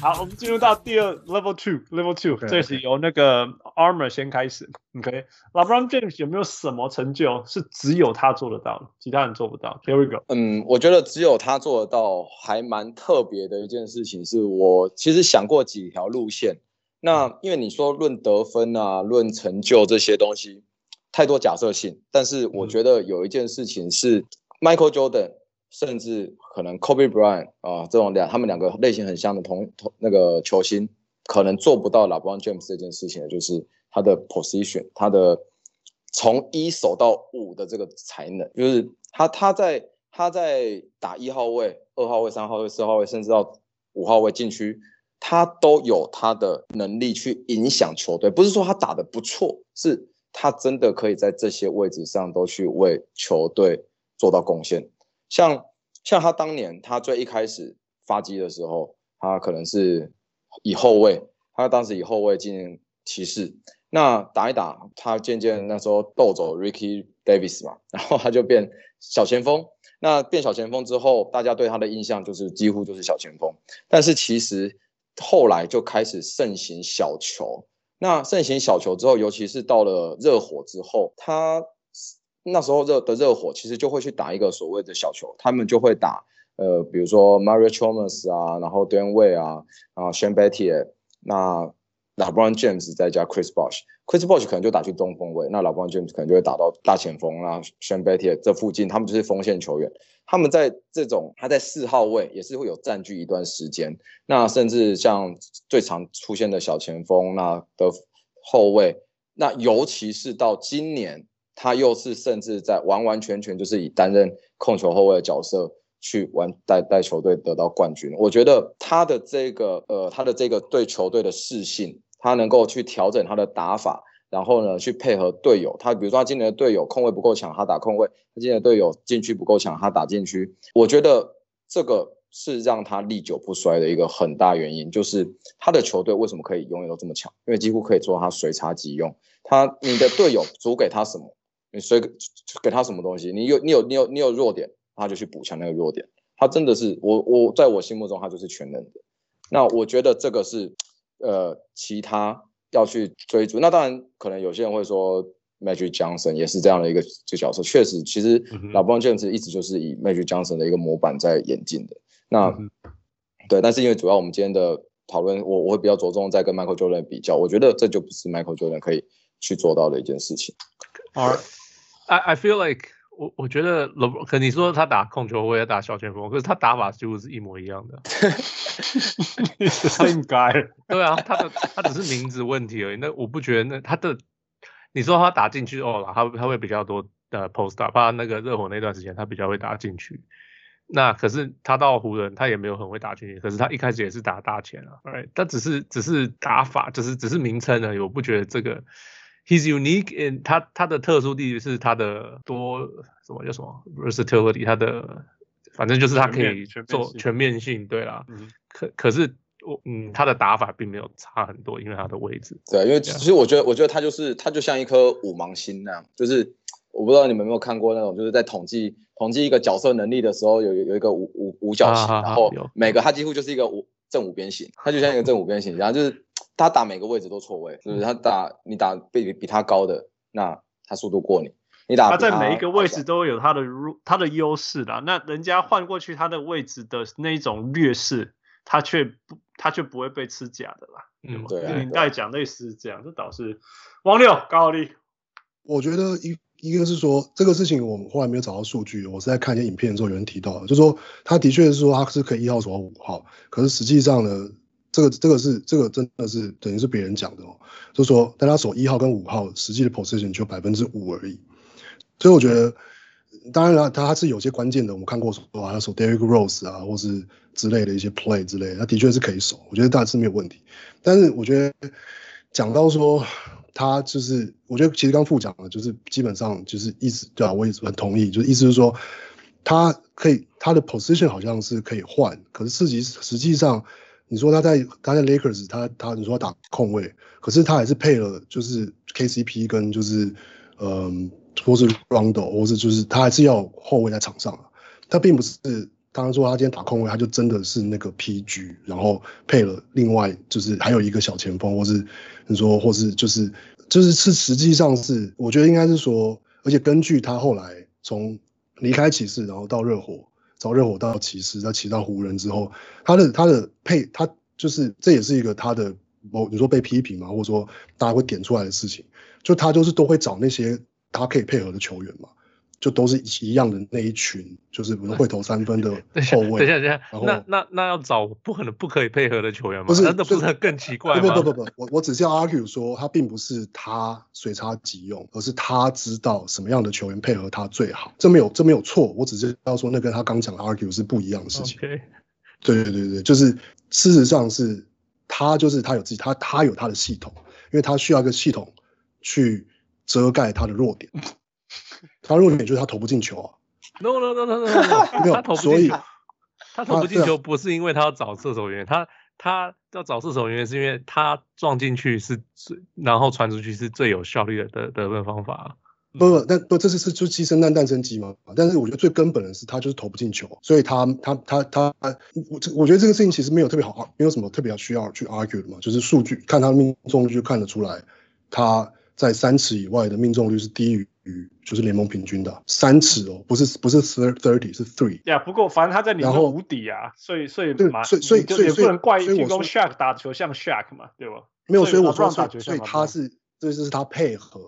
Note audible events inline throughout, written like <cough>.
好，我们进入到第二 level two，level two，这是由那个 Armor 先开始。OK，LeBron、okay? James 有没有什么成就是只有他做得到，其他人做不到？Here we go。嗯，我觉得只有他做得到，还蛮特别的一件事情，是我其实想过几条路线。那因为你说论得分啊，论成就这些东西，太多假设性。但是我觉得有一件事情是 Michael Jordan。甚至可能 Kobe Bryant 啊，这种两他们两个类型很像的同同那个球星，可能做不到 LeBron James 这件事情的，就是他的 position，他的从一守到五的这个才能，就是他他在他在打一号位、二号位、三号位、四号位，甚至到五号位禁区，他都有他的能力去影响球队。不是说他打得不错，是他真的可以在这些位置上都去为球队做到贡献。像像他当年他最一开始发迹的时候，他可能是以后卫，他当时以后卫进骑士，那打一打，他渐渐那时候斗走 Ricky Davis 嘛，然后他就变小前锋。那变小前锋之后，大家对他的印象就是几乎就是小前锋。但是其实后来就开始盛行小球，那盛行小球之后，尤其是到了热火之后，他。那时候热的热火其实就会去打一个所谓的小球，他们就会打呃，比如说 Mario Chalmers 啊，然后 Dwyane Wade 啊，啊 Shane Battier，那 LeBron James 再加 Chris Bosh，Chris Bosh 可能就打去中锋位，那 LeBron James 可能就会打到大前锋，那 Shane Battier 这附近他们就是锋线球员，他们在这种他在四号位也是会有占据一段时间，那甚至像最常出现的小前锋，那的后卫，那尤其是到今年。他又是甚至在完完全全就是以担任控球后卫的角色去玩带带球队得到冠军。我觉得他的这个呃他的这个对球队的适性，他能够去调整他的打法，然后呢去配合队友。他比如说他今年的队友控卫不够强，他打控卫；他今年的队友禁区不够强，他打禁区。我觉得这个是让他历久不衰的一个很大原因，就是他的球队为什么可以永远都这么强？因为几乎可以做他随插即用。他你的队友组给他什么？你随给给他什么东西，你有你有你有你有弱点，他就去补强那个弱点。他真的是我我在我心目中他就是全能的。那我觉得这个是呃其他要去追逐。那当然可能有些人会说 Magic Johnson 也是这样的一个这角色。确实，其实老 Bron James 一直就是以 Magic Johnson 的一个模板在演进的。那、嗯、对，但是因为主要我们今天的讨论，我我会比较着重在跟 Michael Jordan 比较。我觉得这就不是 Michael Jordan 可以去做到的一件事情。好。I I feel like 我我觉得 LeBron 可你说他打控球我也打小前锋，可是他打法几乎是一模一样的。<laughs> 应该 <laughs> 对啊，他的他只是名字问题而已。那我不觉得那他的你说他打进去哦，他他会比较多的 post up，怕那个热火那段时间他比较会打进去。那可是他到湖人他也没有很会打进去，可是他一开始也是打大前啊。Right? 他只是只是打法，只是只是名称而已。我不觉得这个。He's unique in 他他的特殊地域是他的多什么叫什么 versatility，他的反正就是他可以做全面性，对啦。嗯、可可是我嗯他的打法并没有差很多，因为他的位置。对，因为其实我觉得我觉得他就是他就像一颗五芒星那样，就是我不知道你们有没有看过那种就是在统计统计一个角色能力的时候有有一个五五五角形，啊、然后每个他几乎就是一个五正五边形，他就像一个正五边形，然后就是。他打每个位置都错位，就是他打你打比比他高的，那他速度过你。你打他，他在每一个位置都有他的优他的优势啦，那人家换过去他的位置的那一种劣势，他却不他却不会被吃假的啦。嗯，对。领带讲类似这样，这倒是王六高力。我觉得一一个是说这个事情我们后来没有找到数据，我是在看一些影片的时候有人提到，就是说他的确是说他是可以一号守到五号，可是实际上呢？这个这个是这个真的是等于是别人讲的哦，就是说，但他守一号跟五号实际的 position 就百分之五而已，所以我觉得，当然了，他是有些关键的，我们看过说啊，他守 Derrick Rose 啊，或是之类的一些 play 之类的，他的确是可以守，我觉得大致没有问题。但是我觉得讲到说他就是，我觉得其实刚副讲的，就是基本上就是意思对啊，我也很同意，就是意思是说，他可以他的 position 好像是可以换，可是实际实际上。你说他在他在 Lakers，他他你说他打控卫，可是他还是配了就是 KCP 跟就是嗯，或是 Rondo，或是就是他还是要后卫在场上啊。他并不是当然说他今天打控卫，他就真的是那个 PG，然后配了另外就是还有一个小前锋，或是你说或是就是就是是实际上是我觉得应该是说，而且根据他后来从离开骑士，然后到热火，从热火到骑士，再骑到湖人之后，他的他的配他就是这也是一个他的某你说被批评嘛，或者说大家会点出来的事情，就他就是都会找那些他可以配合的球员嘛。就都是一样的那一群，就是比如会投三分的 <laughs> 后卫。等一下，等一下，那那那要找不可能不可以配合的球员吗？不是，那不是更奇怪吗？<laughs> 不不不不，我我只是要 argue 说，他并不是他随插即用，而是他知道什么样的球员配合他最好。这没有这没有错，我只是要说，那跟他刚讲的 argue 是不一样的事情。Okay. 对对对对，就是事实上是他就是他有自己他他有他的系统，因为他需要一个系统去遮盖他的弱点。他弱点就是他投不进球啊！No No No No <laughs> No No，, 投不进球，他投不进球不是因为他要找射手员，他他要找射手员是因为他撞进去是最，然后传出去是最有效率的得得分方法。不不，但不这是是就鸡生蛋蛋生鸡嘛？但是我觉得最根本的是他就是投不进球，所以他他他他我我觉得这个事情其实没有特别好，没有什么特别要需要去 argue 的嘛，就是数据看他的命中率就看得出来，他在三尺以外的命中率是低于。就是联盟平均的三尺哦，不是不是 thirty 是 three。呀，不过反正他在里面无敌啊，所以所以对，所以所以所以不能怪进攻 Shaq 打球像 Shaq 嘛，对吧？没有，所以我说所以所以他是这就是他配合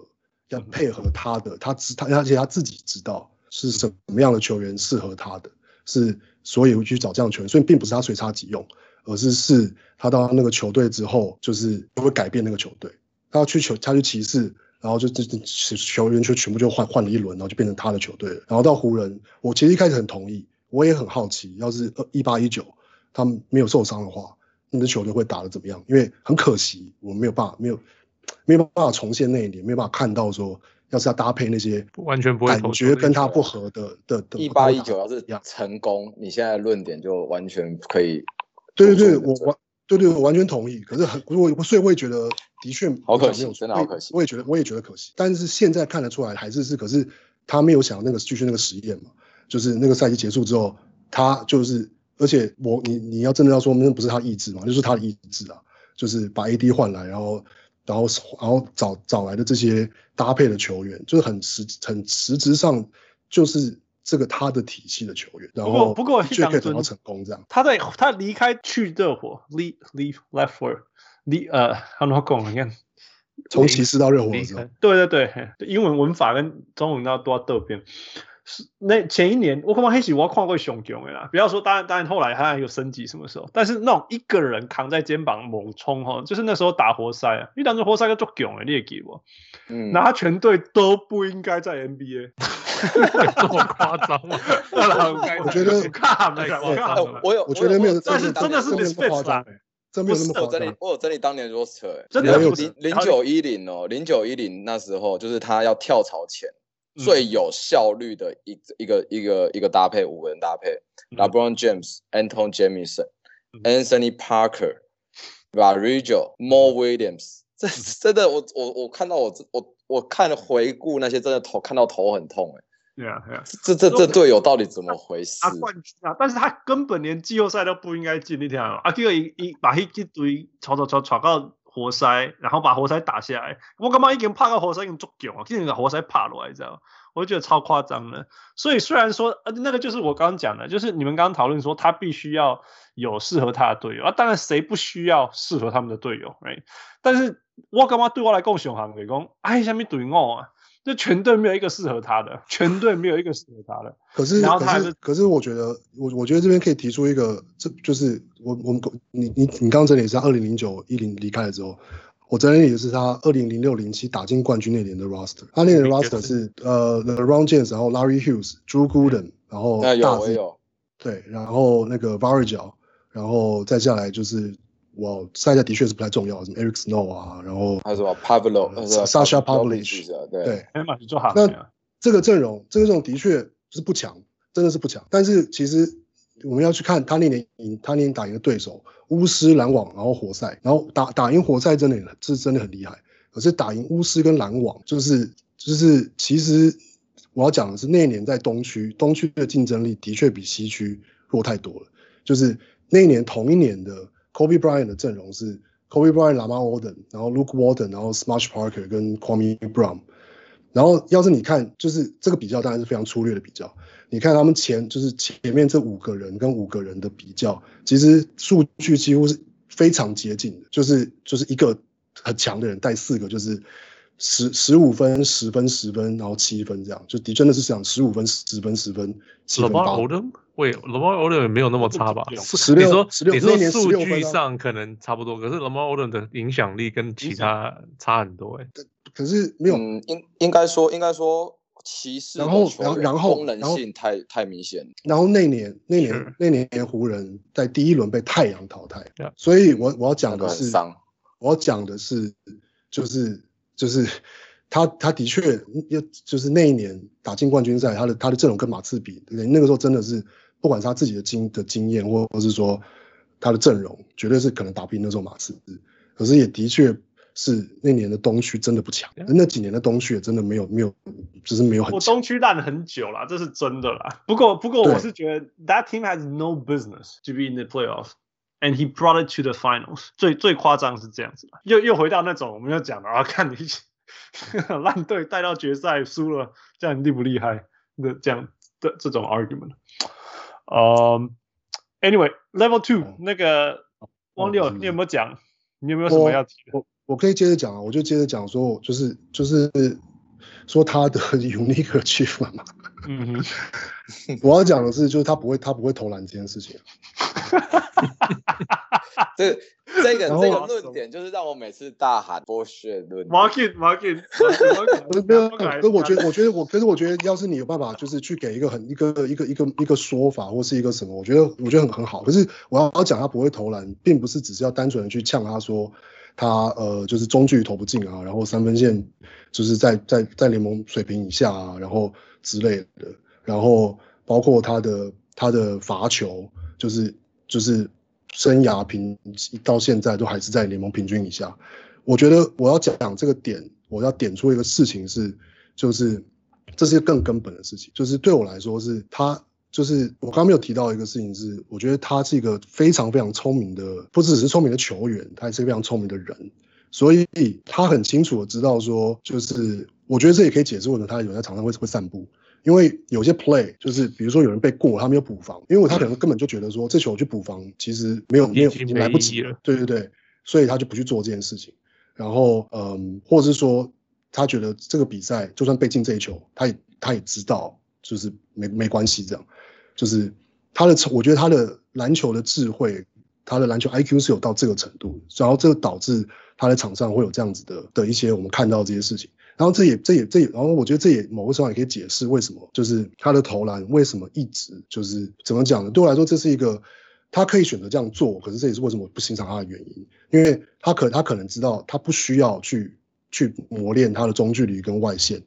要配合他的，他知他而且他自己知道是什么样的球员适合他的，是所以会去找这样的球员，所以并不是他随插即用，而是是他到那个球队之后，就是会改变那个球队，他要去球他去骑士。然后就这这球员就全部就换换了一轮，然后就变成他的球队了。然后到湖人，我其实一开始很同意，我也很好奇，要是二一八一九他们没有受伤的话，你的球队会打得怎么样？因为很可惜，我没有办法，没有没有办法重现那一年，没有办法看到说，要是要搭配那些完全不会感觉跟他不合的的的。一八一九要是成功，你现在论点就完全可以。对对对，我完对对，我完全同意。可是很我所以我也觉得。的确，好可惜，真的好可惜。我也觉得，我也觉得可惜。但是现在看得出来，还是是。可是他没有想那个继续那个实验嘛，就是那个赛季结束之后，他就是，而且我你你要真的要说，那不是他意志嘛，就是他的意志啊，就是把 AD 换来，然后然后然后找找来的这些搭配的球员，就是很实很实质上就是这个他的体系的球员。然后不过却可以得到成功这样。他在他离开去热火，leave leave left for。你呃，很好讲，你看，从骑士到热火的时候，对对对，英文文法跟中文都要都要。是那前一年，我看过黑喜，我看过熊熊的啦。不要说，当然当然后来他还有升级什么时候，但是那种一个人扛在肩膀猛冲哈，就是那时候打活塞啊，因为当时活塞就足强的，你也记我，嗯，那他全队都不应该在 NBA，<laughs> 这么夸张吗？我觉得，我有，我觉得没有，但是真的是没夸张。真没有那么夸张。我整理，我有整理当年 roster，哎，真的零零九一零哦，零九一零那时候就是他要跳槽前最有效率的一一个一个一个搭配，五个人搭配，LeBron James、Anton Jamison、Anthony Parker、Varejao、Mo Williams，<laughs> 这真的我我我看到我我我看了回顾那些真的头看到头很痛哎。对啊，对啊，这这这队友到底怎么回事？他冠军啊，但是他根本连季后赛都不应该进。你听啊，阿 Q 一一把一一堆吵吵吵吵到活塞，然后把活塞打下来。我干嘛已经怕到活塞已经足够啊？竟然把活塞怕了，你知道？我就觉得超夸张的。所以虽然说，呃，那个就是我刚刚讲的，就是你们刚刚讨论说他必须要有适合他的队友啊。当然，谁不需要适合他们的队友？Right？但是我干嘛对我来讲，上行的讲，哎，什么队友啊？这全队没有一个适合他的，全队没有一个适合他的。可是，然后他可是，可是我觉得，我我觉得这边可以提出一个，这就是我我们你你你刚刚整理是二零零九一零离开了之后，我整理的是他二零零六零七打进冠军那年的 roster。他那年的 roster 是呃 LeBron James，然后 Larry Hughes、Drew Gooden，然后大 Z，对，然后那个 Varejao，然后再下来就是。哇，赛季的确是不太重要，什么 Eric Snow 啊，然后还有什么 Pavlo、Sasha Pavlovich，对对，那这个阵容，这个阵容的确是不强，真的是不强。但是其实我们要去看他那年赢，他那年打赢的对手，巫师、篮网，然后活塞，然后打打赢活塞真的是真的很厉害。可是打赢巫师跟篮网，就是就是其实我要讲的是那一年在东区，东区的竞争力的确比西区弱太多了。就是那一年同一年的 Kobe Bryant 的阵容是 Kobe Bryant、Lama o r d e n 然后 Luke Walton，然后 Smush Parker 跟 Kwame Brown。然后要是你看，就是这个比较当然是非常粗略的比较。你看他们前就是前面这五个人跟五个人的比较，其实数据几乎是非常接近的，就是就是一个很强的人带四个，就是。十十五分、十分、十分，然后七分，这样就的真的是这样，十五分、十分、十分、七分。LeBron Odom，喂，LeBron Odom 也没有那么差吧？十六，你说，你说数据上可能差不多，可是 LeBron Odom 的影响力跟其他差很多哎、欸。可是没有，嗯，应应该说，应该说骑士然后，然后，然后功能性太太明显。然后那年，那年，那年湖人在第一轮被太阳淘汰，所以我我要讲的是，我要讲的是，就是。就是他，他的确，就是那一年打进冠军赛，他的他的阵容跟马刺比，对，那个时候真的是，不管是他自己的经的经验，或或是说他的阵容，绝对是可能打不赢那时候马刺。可是也的确是那年的东区真的不强，那几年的东区也真的没有没有，就是没有很强。我东区烂了很久了，这是真的啦。不过不过我是觉得，that team has no business to be in the playoffs。And he brought it to the finals 最。最最夸张是这样子，又又回到那种我们要讲的啊，看你 <laughs> 烂队带到决赛输了，这样你厉不厉害那这样的这种 argument。嗯、um,，Anyway，Level Two、嗯、那个汪六，你有没有讲？你有没有什么要提的？我我，我可以接着讲啊，我就接着讲说，就是就是说他的 <laughs> unique achievement 嘛。嗯哼，<laughs> 我要讲的是，就是他不会他不会投篮这件事情。<laughs> 这这个这个论点就是让我每次大喊 bullshit 论。Market market，<laughs> 没有，可是我觉得我觉得我可是我觉得要是你有办法就是去给一个很一个一个一个一个说法或是一个什么，我觉得我觉得很很好。可是我要讲他不会投篮，并不是只是要单纯的去呛他说他呃就是中距投不进啊，然后三分线就是在在在联盟水平以下啊，然后之类的，然后包括他的他的罚球就是就是。生涯平到现在都还是在联盟平均以下。我觉得我要讲这个点，我要点出一个事情是，就是这是更根本的事情，就是对我来说是他，就是我刚没有提到一个事情是，我觉得他是一个非常非常聪明的，不只是聪明的球员，他也是一个非常聪明的人，所以他很清楚的知道说，就是我觉得这也可以解释为什么他有在场上会会散步。因为有些 play 就是，比如说有人被过，他没有补防，因为他可能根本就觉得说这球去补防其实没有没有来不及了，对对对，所以他就不去做这件事情。然后嗯，或者是说他觉得这个比赛就算被进这一球，他也他也知道就是没没关系这样，就是他的我觉得他的篮球的智慧，他的篮球 IQ 是有到这个程度，然后这个导致他在场上会有这样子的的一些我们看到这些事情。然后这也这也这也，然后我觉得这也某个时候也可以解释为什么，就是他的投篮为什么一直就是怎么讲呢？对我来说，这是一个他可以选择这样做，可是这也是为什么不欣赏他的原因，因为他可他可能知道他不需要去去磨练他的中距离跟外线，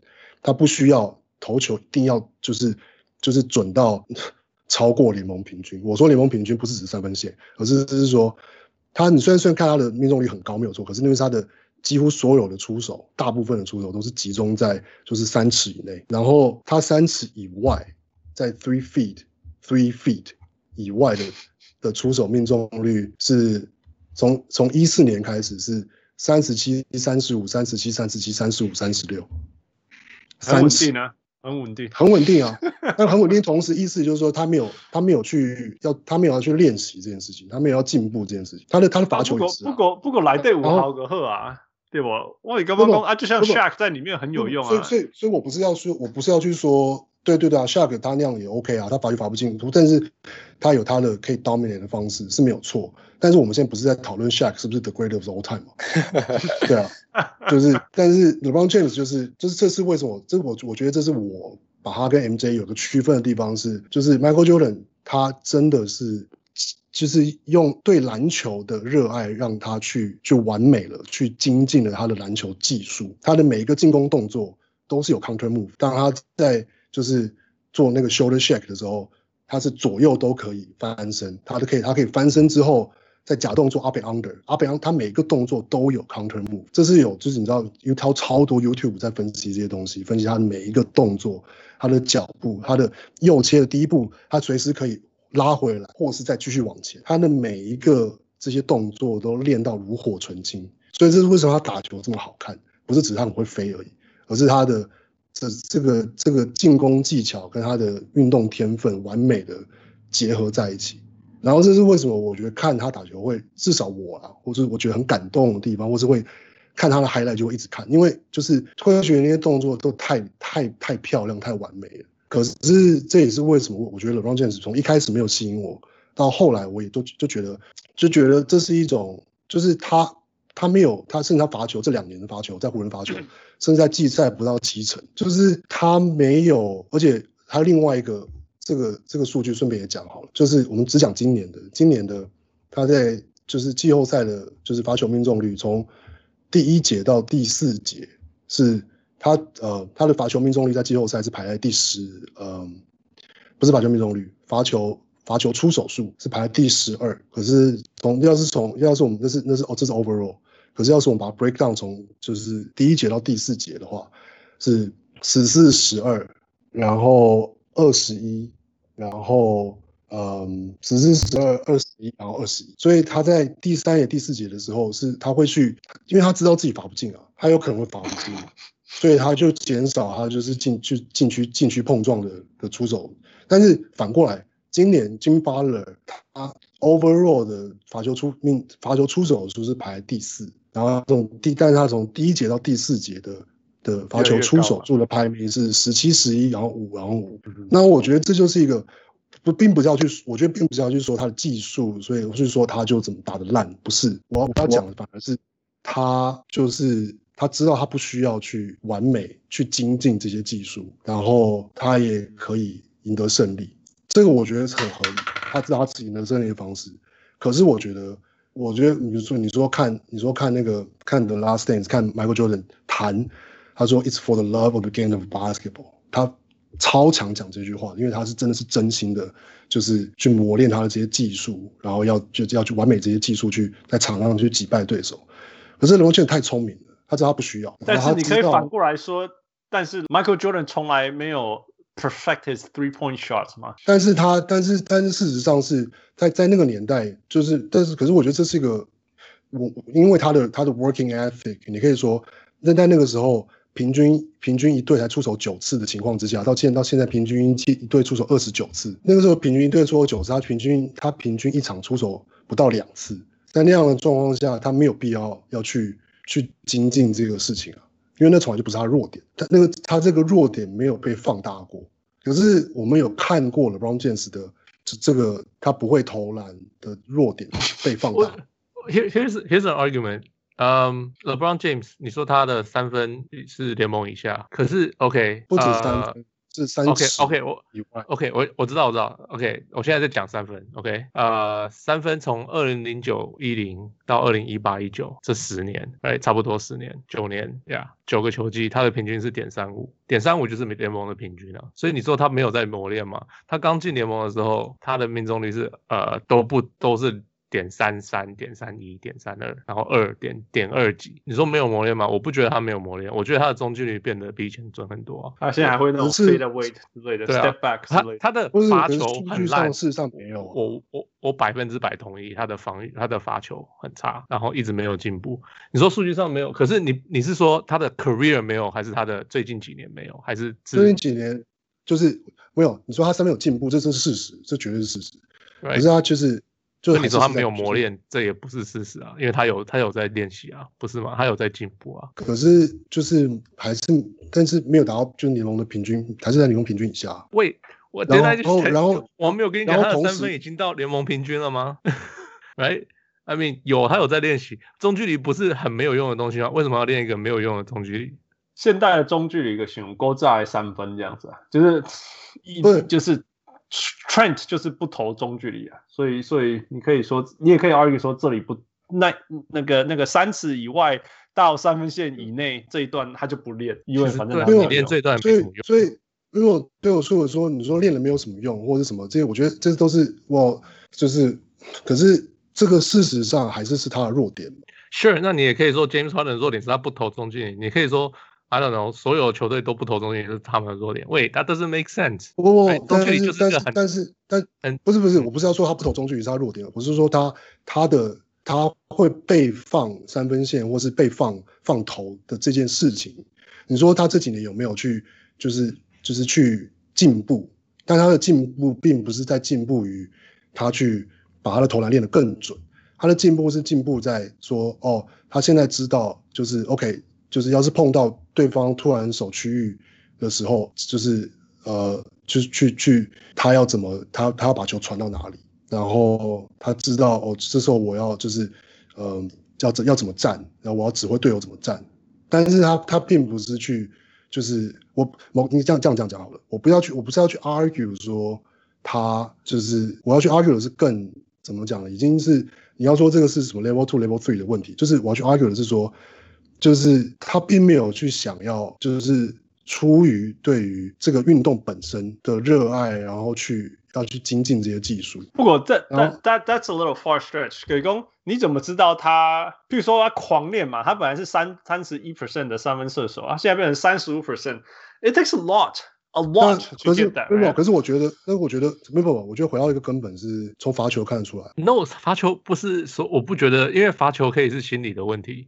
他不需要投球一定要就是就是准到超过联盟平均。我说联盟平均不是指三分线，而是就是说他你虽然虽然看他的命中率很高没有错，可是因为他的。几乎所有的出手，大部分的出手都是集中在就是三尺以内，然后他三尺以外，在 three feet three feet 以外的的出手命中率是从从一四年开始是三十七、三十五、三十七、三十七、三十五、三十六，很稳定啊，很稳定，很稳定啊。但很稳定，同时意思就是说他没有他没有去要他没有要去练习这件事情，他没有要进步这件事情。他的他的罚球也是、啊、不过不过来队伍好个好啊。对不？我你刚刚讲啊，就像 Shaq 在里面很有用啊。所以，所以，所以我不是要说，我不是要去说，对对对啊，Shaq 他那样也 OK 啊，他罚就罚不进，但是他有他的可以 dominate 的方式是没有错。但是我们现在不是在讨论 Shaq 是不是 the greatest of all time 吗？<laughs> 对啊，就是，但是 LeBron James 就是，就是这是为什么？这我我觉得这是我把他跟 MJ 有个区分的地方是，就是 Michael Jordan 他真的是。就是用对篮球的热爱，让他去就完美了，去精进了他的篮球技术。他的每一个进攻动作都是有 counter move。当他在就是做那个 shoulder shake 的时候，他是左右都可以翻身，他都可以，他可以翻身之后再假动作 up and under，up and under，他每一个动作都有 counter move。这是有，就是你知道，有超超多 YouTube 在分析这些东西，分析他的每一个动作，他的脚步，他的右切的第一步，他随时可以。拉回来，或是再继续往前，他的每一个这些动作都练到炉火纯青。所以这是为什么他打球这么好看，不是只是他很会飞而已，而是他的这这个这个进攻技巧跟他的运动天分完美的结合在一起。然后这是为什么我觉得看他打球会至少我啊，或是我觉得很感动的地方，或是会看他的 highlight 就会一直看，因为就是会觉得那些动作都太太太漂亮、太完美了。可是这也是为什么我觉得 LeBron James 从一开始没有吸引我，到后来我也都就觉得就觉得这是一种就是他。他没有，他甚至他罚球这两年的罚球，在湖人罚球，甚至在季赛不到七成，就是他没有，而且还有另外一个这个这个数据，顺便也讲好了，就是我们只讲今年的，今年的他在就是季后赛的，就是罚球命中率，从第一节到第四节是他呃他的罚球命中率在季后赛是排在第十，嗯、呃，不是罚球命中率，罚球。罚球出手数是排在第十二，可是从要是从要是我们那是那是哦这是 overall，可是要是我们把 break down 从就是第一节到第四节的话，是十四十二，然后二十一，然后嗯十四十二二十一，然后二十一，所以他在第三节第四节的时候是他会去，因为他知道自己罚不进啊，他有可能会罚不进，所以他就减少他就是进去禁区禁区碰撞的的出手，但是反过来。今年金巴勒他 overall 的罚球出命罚球出手数是排第四，然后从第，但是他从第一节到第四节的的罚球出手数的排名是十七十一，然后五，然后五。那我觉得这就是一个不，并不是要去，我觉得并不是要去说他的技术，所以我是说他就怎么打的烂，不是。我我要讲的反而是他就是他知道他不需要去完美去精进这些技术，然后他也可以赢得胜利。这个我觉得是很合理，他知道他自己能胜利的方式。可是我觉得，我觉得，比如说，你说看，你说看那个看 The Last Dance，看 Michael Jordan 谈，他说 It's for the love of the game of basketball，他超强讲这句话，因为他是真的是真心的，就是去磨练他的这些技术，然后要就要去完美这些技术，去在场上去击败对手。可是 LeBron 太聪明了，他知道他不需要。但是你可以反过来说，但是 Michael Jordan 从来没有。Perfect his three point shots 吗？但是他，但是，但是事实上是在在那个年代，就是，但是，可是我觉得这是一个，我因为他的他的 working ethic，你可以说，那在那个时候，平均平均一队才出手九次的情况之下，到现到现在平均一一队出手二十九次，那个时候平均一队出手九次，他平均他平均一场出手不到两次，在那样的状况下，他没有必要要去去精进这个事情啊。因为那从来就不是他弱点，他那个他这个弱点没有被放大过。可是我们有看过了 Brown James 的这这个他不会投篮的弱点被放大。Here here's here's an argument. Um, LeBron James，你说他的三分是联盟以下，可是 OK 不止三分。Uh, 是三 OK OK 我 OK 我我知道我知道 OK 我现在在讲三分 OK 呃三分从二零零九一零到二零一八一九这十年哎差不多十年九年呀九、yeah, 个球季他的平均是点三五点三五就是联盟的平均了、啊，所以你说他没有在磨练吗？他刚进联盟的时候他的命中率是呃都不都是。点三三点三一点三二，然后二点点二几，你说没有磨练吗？我不觉得他没有磨练，我觉得他的中距离变得比以前准很多、啊。他现在还会那种 fade away 之类的，step back 之类的。他他的罚球很烂，事实上没有。我我我百分之百同意他的防御，他的罚球很差，然后一直没有进步。你说数据上没有，可是你你是说他的 career 没有，还是他的最近几年没有，还是最近几年就是没有？你说他上面有进步，这是事实，这绝对是事实。Right. 可是他就是。就你说他没有磨练，这也不是事实啊，因为他有他有在练习啊，不是吗？他有在进步啊。可是就是还是，但是没有达到就联盟的平均，还是在联盟平均以下。喂，我然后然后我没有跟你讲他的三分已经到联盟平均了吗？<laughs> Right，I mean 有他有在练习，中距离不是很没有用的东西吗？为什么要练一个没有用的中距离？现代的中距离一个形容勾在三分这样子啊，就是一就是。Trent 就是不投中距离啊，所以所以你可以说，你也可以 argue 说这里不那那个那个三尺以外到三分线以内这一段他就不练，因为反正他练这一段没什么用。所以如果对我说我说你说练了没有什么用或者什么这些，我觉得这都是我就是，可是这个事实上还是是他的弱点。Sure，那你也可以说 James Harden 的弱点是他不投中距离，你可以说。I don't know，所有球队都不投中距离是他们的弱点。喂，That doesn't make sense。不不不，哎中距离就是但一个很但是但是很不是不是，我不是要说他不投中距离是他弱点，我是说他他的他会被放三分线或是被放放投的这件事情，你说他这几年有没有去就是就是去进步？但他的进步并不是在进步于他去把他的投篮练得更准，他的进步是进步在说哦，他现在知道就是 OK。就是要是碰到对方突然守区域的时候，就是呃，就是去去他要怎么他他要把球传到哪里，然后他知道哦，这时候我要就是呃要怎要怎么站，然后我要指挥队友怎么站，但是他他并不是去就是我某你这样这样这样讲好了，我不要去我不是要去 argue 说他就是我要去 argue 的是更怎么讲呢？已经是你要说这个是什么 level two level three 的问题，就是我要去 argue 的是说。就是他并没有去想要，就是出于对于这个运动本身的热爱，然后去要去精进这些技术。不过这 that that that's a little far stretch。葛工，你怎么知道他？譬如说他狂练嘛，他本来是三三十一 percent 的三分射手啊，现在变成三十五 percent。It takes a lot, a lot to get that。没有，可是我觉得，那我觉得没有，我觉得回到一个根本是从罚球看得出来。No，罚球不是说我不觉得，因为罚球可以是心理的问题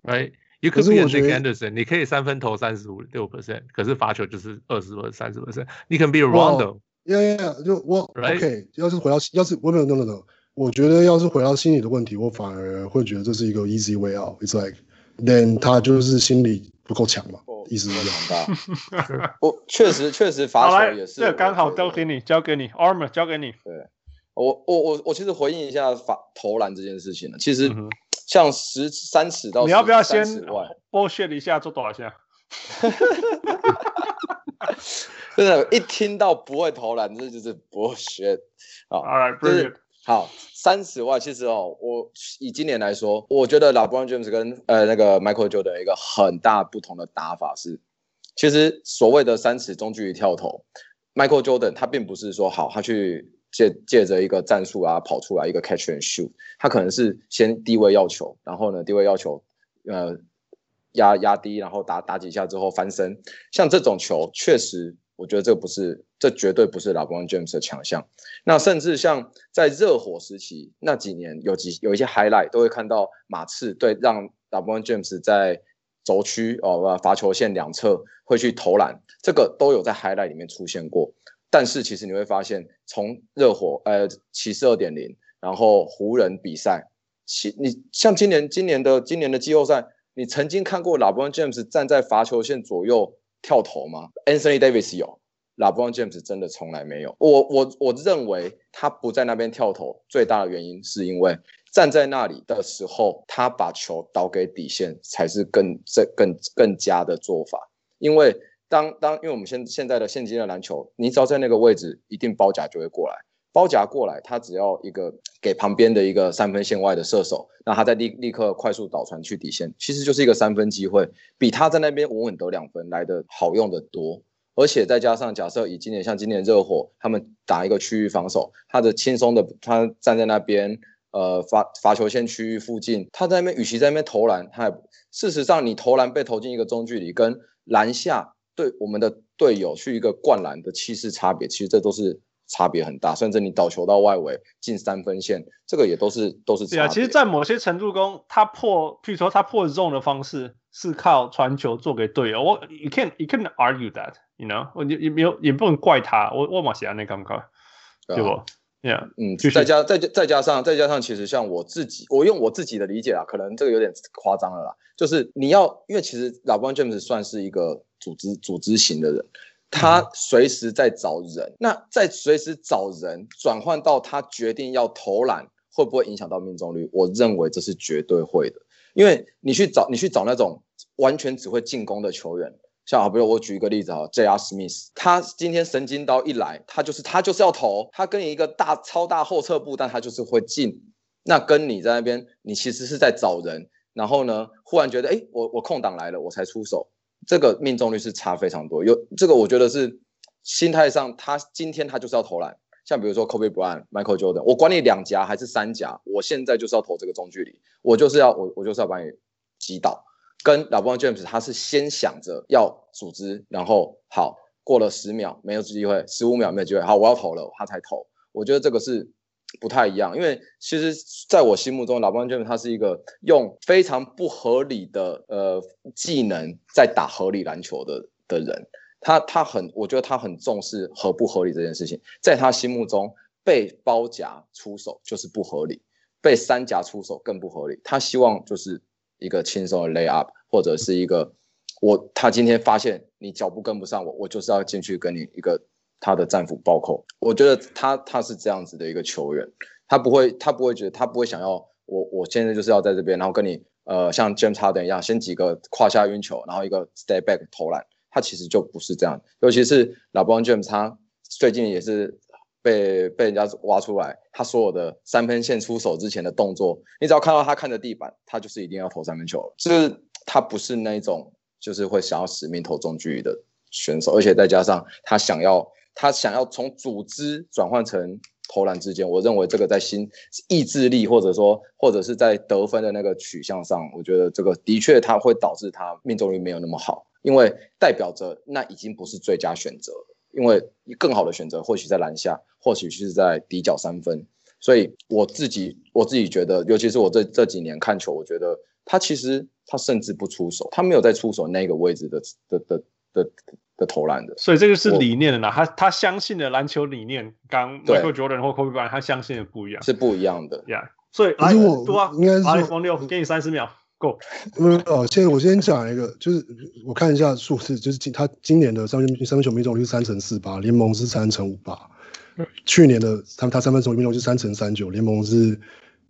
could 可是 be 我觉 Nick Anderson，你可以三分投三十五六 percent，可是罚球就是二十或三十 percent。你 can be a Rondo，呀呀呀，就我 Right? OK。要是回到，要是我没有 no no no，我觉得要是回到心理的问题，我反而会觉得这是一个 easy way out。It's like then 他就是心理不够强嘛，哦意思是这样。大。<laughs> 我确实确实罚球也是。这刚好交给你，交给你，Armor 交给你。对，我我我我其实回应一下罚投篮这件事情呢，其实。嗯像十三尺到十你要不要先 bullshit 一下做多少下？<laughs> 真的，一听到不会投篮，这就是 bullshit 啊。All right, brilliant. 好，三十万其实哦，我以今年来说，我觉得 LeBron James 跟呃那个 Michael Jordan 一个很大不同的打法是，其实所谓的三尺中距离跳投，Michael Jordan 他并不是说好他去。借借着一个战术啊，跑出来一个 catch and shoot，他可能是先低位要求，然后呢低位要求，呃压压低，然后打打几下之后翻身，像这种球确实，我觉得这不是，这绝对不是 LeBron James 的强项。那甚至像在热火时期那几年，有几有一些 highlight 都会看到马刺对让 LeBron James 在轴区哦罚球线两侧会去投篮，这个都有在 highlight 里面出现过。但是其实你会发现，从热火呃骑士二点零，然后湖人比赛，其你像今年今年的今年的季后赛，你曾经看过 LeBron James 站在罚球线左右跳投吗？Anthony Davis 有，LeBron James 真的从来没有。我我我认为他不在那边跳投，最大的原因是因为站在那里的时候，他把球导给底线才是更这更更佳的做法，因为。当当，因为我们现现在的现今的篮球，你只要在那个位置，一定包夹就会过来。包夹过来，他只要一个给旁边的一个三分线外的射手，那他再立立刻快速导传去底线，其实就是一个三分机会，比他在那边稳稳得两分来的好用得多。而且再加上，假设以今年像今年热火，他们打一个区域防守，他的轻松的，他站在那边，呃，罚罚球线区域附近，他在那边，与其在那边投篮，他还事实上你投篮被投进一个中距离，跟篮下。对我们的队友去一个灌篮的气势差别，其实这都是差别很大。甚至你倒球到外围进三分线，这个也都是都是。对啊，其实，在某些程度中，他破，譬如说他破 zone 的方式是靠传球做给队友。我，you can't you can't argue that，you know，我也也没有也不能怪他。我我蛮喜欢那感觉，对不？Yeah，嗯，再加再再加上再加上，其实像我自己，我用我自己的理解啊，可能这个有点夸张了啦。就是你要，因为其实 LeBron James 算是一个。组织组织型的人，他随时在找人。那在随时找人转换到他决定要投篮，会不会影响到命中率？我认为这是绝对会的。因为你去找你去找那种完全只会进攻的球员，像好比如我举一个例子哈，J.R. Smith，他今天神经刀一来，他就是他就是要投，他跟你一个大超大后撤步，但他就是会进。那跟你在那边，你其实是在找人，然后呢，忽然觉得哎，我我空档来了，我才出手。这个命中率是差非常多，有这个我觉得是心态上，他今天他就是要投篮，像比如说 Kobe Bryant、Michael Jordan，我管你两夹还是三夹，我现在就是要投这个中距离，我就是要我我就是要把你击倒。跟 LeBron James 他是先想着要组织，然后好过了十秒没有机会，十五秒没有机会，好我要投了，他才投。我觉得这个是不太一样，因为其实在我心目中，LeBron James 他是一个用非常不合理的呃技能在打合理篮球的的人。他他很，我觉得他很重视合不合理这件事情，在他心目中，被包夹出手就是不合理，被三夹出手更不合理。他希望就是。一个轻松的 lay up，或者是一个我他今天发现你脚步跟不上我，我就是要进去跟你一个他的战斧暴扣。我觉得他他是这样子的一个球员，他不会他不会觉得他不会想要我我现在就是要在这边，然后跟你呃像 James Harden 一样，先几个胯下运球，然后一个 step back 投篮，他其实就不是这样。尤其是 LeBron James，他最近也是。被被人家挖出来，他所有的三分线出手之前的动作，你只要看到他看着地板，他就是一定要投三分球了。就是他不是那一种，就是会想要死命投中距离的选手，而且再加上他想要他想要从组织转换成投篮之间，我认为这个在心意志力或者说或者是在得分的那个取向上，我觉得这个的确他会导致他命中率没有那么好，因为代表着那已经不是最佳选择。因为更好的选择或许在篮下，或许是在底角三分，所以我自己我自己觉得，尤其是我这这几年看球，我觉得他其实他甚至不出手，他没有在出手那个位置的的的的的，投篮的。所以这个是理念的啦，他他相信的篮球理念，刚 Michael Jordan 或 Kobe Bryant 他相信的不一样，是不一样的。Yeah，所以来多啊，应该是说王六，给你三十秒。够，没有哦。现在我先讲一个，就是我看一下数字，就是今他今年的三分三分球命中率是三乘四八，联盟是三乘五八。去年的他他三分球命中率是三乘三九，联盟是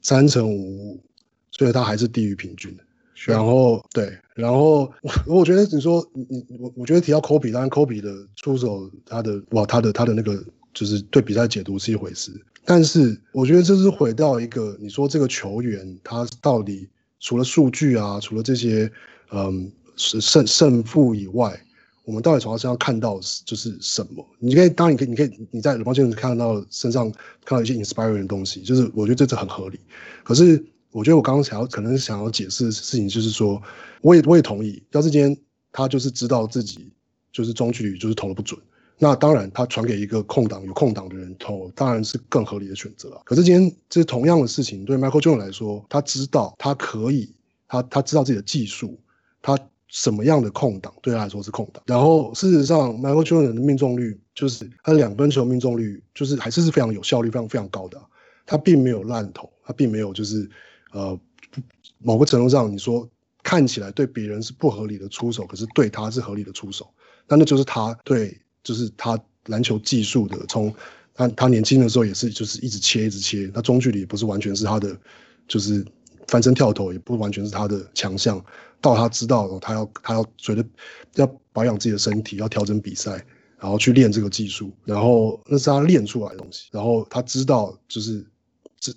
三乘五五，所以他还是低于平均的。然后对，然后我我觉得你说你你我我觉得提到科比，当然科比的出手，他的哇，他的他的那个就是对比赛解读是一回事，但是我觉得这是回到一个你说这个球员他到底。除了数据啊，除了这些，嗯，是胜胜负以外，我们到底从他身上看到就是什么？你可以，当然你可以，你可以你在 LeBron James 看到身上看到一些 inspiring 的东西，就是我觉得这是很合理。可是我觉得我刚刚想要可能想要解释的事情，就是说，我也我也同意，要是今天他就是知道自己就是中距离就是投的不准。那当然，他传给一个空档有空档的人投，当然是更合理的选择啊。可是今天这同样的事情，对 Michael Jordan 来说，他知道他可以，他他知道自己的技术，他什么样的空档对他来说是空档。然后事实上，Michael Jordan 的命中率就是他两分球命中率就是还是是非常有效率、非常非常高的。他并没有烂投，他并没有就是呃某个程度上你说看起来对别人是不合理的出手，可是对他是合理的出手，那那就是他对。就是他篮球技术的，从他他年轻的时候也是，就是一直切一直切。他中距离不是完全是他的，就是翻身跳投也不完全是他的强项。到他知道他要他要随着要保养自己的身体，要调整比赛，然后去练这个技术，然后那是他练出来的东西。然后他知道就是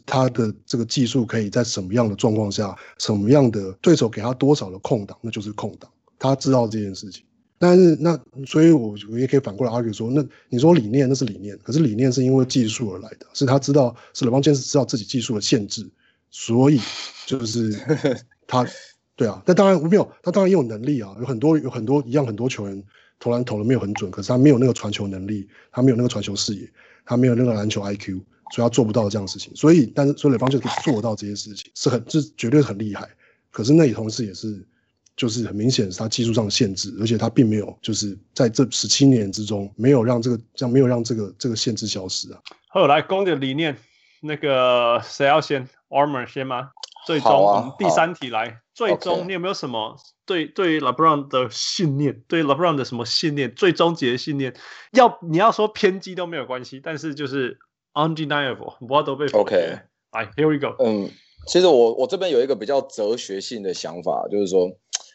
他的这个技术可以在什么样的状况下，什么样的对手给他多少的空档，那就是空档。他知道这件事情。但是那，所以我我也可以反过来 argue 说，那你说理念那是理念，可是理念是因为技术而来的，是他知道是 LeBron James 知道自己技术的限制，所以就是 <laughs> 他，对啊，那当然没有，他当然也有能力啊，有很多有很多一样很多球员投篮投的没有很准，可是他没有那个传球能力，他没有那个传球视野，他没有那个篮球 IQ，所以他做不到这样的事情。所以，但是所以 LeBron James 可以做到这些事情，是很这绝对很厉害，可是那也同时也是。就是很明显是他技术上的限制，而且他并没有就是在这十七年之中没有让这个这样没有让这个这个限制消失啊。后来攻的理念，那个谁要先？Armor 先吗？最终我们第三题来，最终你有没有什么对对 LeBron 的信念？对 LeBron 的什么信念？最终极的信念？要你要说偏激都没有关系，但是就是 undeniable，我都被 OK。来，Here we go。嗯，其实我我这边有一个比较哲学性的想法，就是说。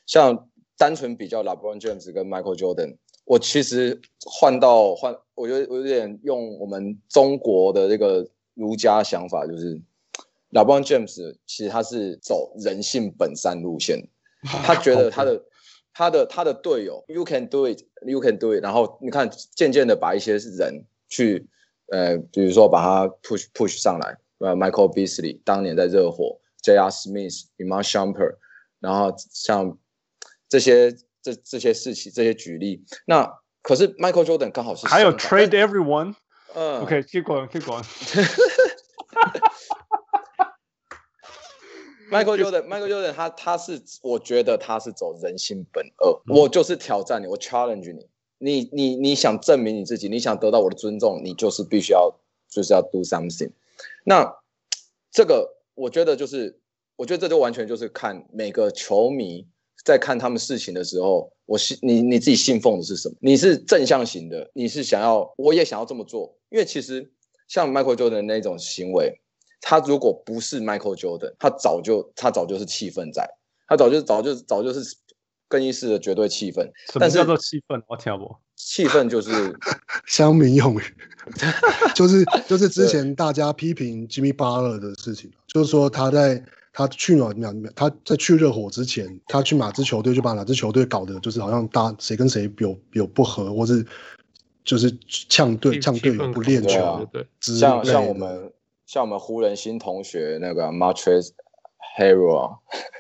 像单纯比较 LeBron James 跟 Michael Jordan，我其实换到换，我觉得我有点用我们中国的这个儒家想法，就是 LeBron James 其实他是走人性本善路线，<laughs> 他觉得他的他的他的队友 You can do it, you can do it，然后你看渐渐的把一些人去呃，比如说把他 push push 上来，呃，Michael Beasley 当年在热火，J.R. Smith, Iman Shumpert，然后像。这些这这些事情这些举例。那可是 Michael Jordan 刚好是还有 Trade Everyone，嗯，OK，keep going，keep going。Michael Jordan，Michael Jordan，他他是我觉得他是走人性本恶，嗯、我就是挑战你，我 challenge 你，你你你想证明你自己，你想得到我的尊重，你就是必须要就是要 do something。那这个我觉得就是，我觉得这就完全就是看每个球迷在看他们事情的时候，我信你你自己信奉的是什么？你是正向型的，你是想要我也想要这么做，因为其实像 Michael Jordan 那种行为。他如果不是 Michael Jordan，他早就他早就是气氛在，他早就早就早就是更衣室的绝对气氛。但是叫做气氛？我听不。气氛就是 <laughs> 乡民用语，<laughs> 就是就是之前大家批评 Jimmy Butler 的事情，就是说他在他去哪哪他在去热火之前，他去哪支球队就把哪支球队搞得就是好像大谁跟谁有有不和，或是就是呛队呛队友不练球，对，对，对，像像我们。像我们湖人新同学那个 Harrell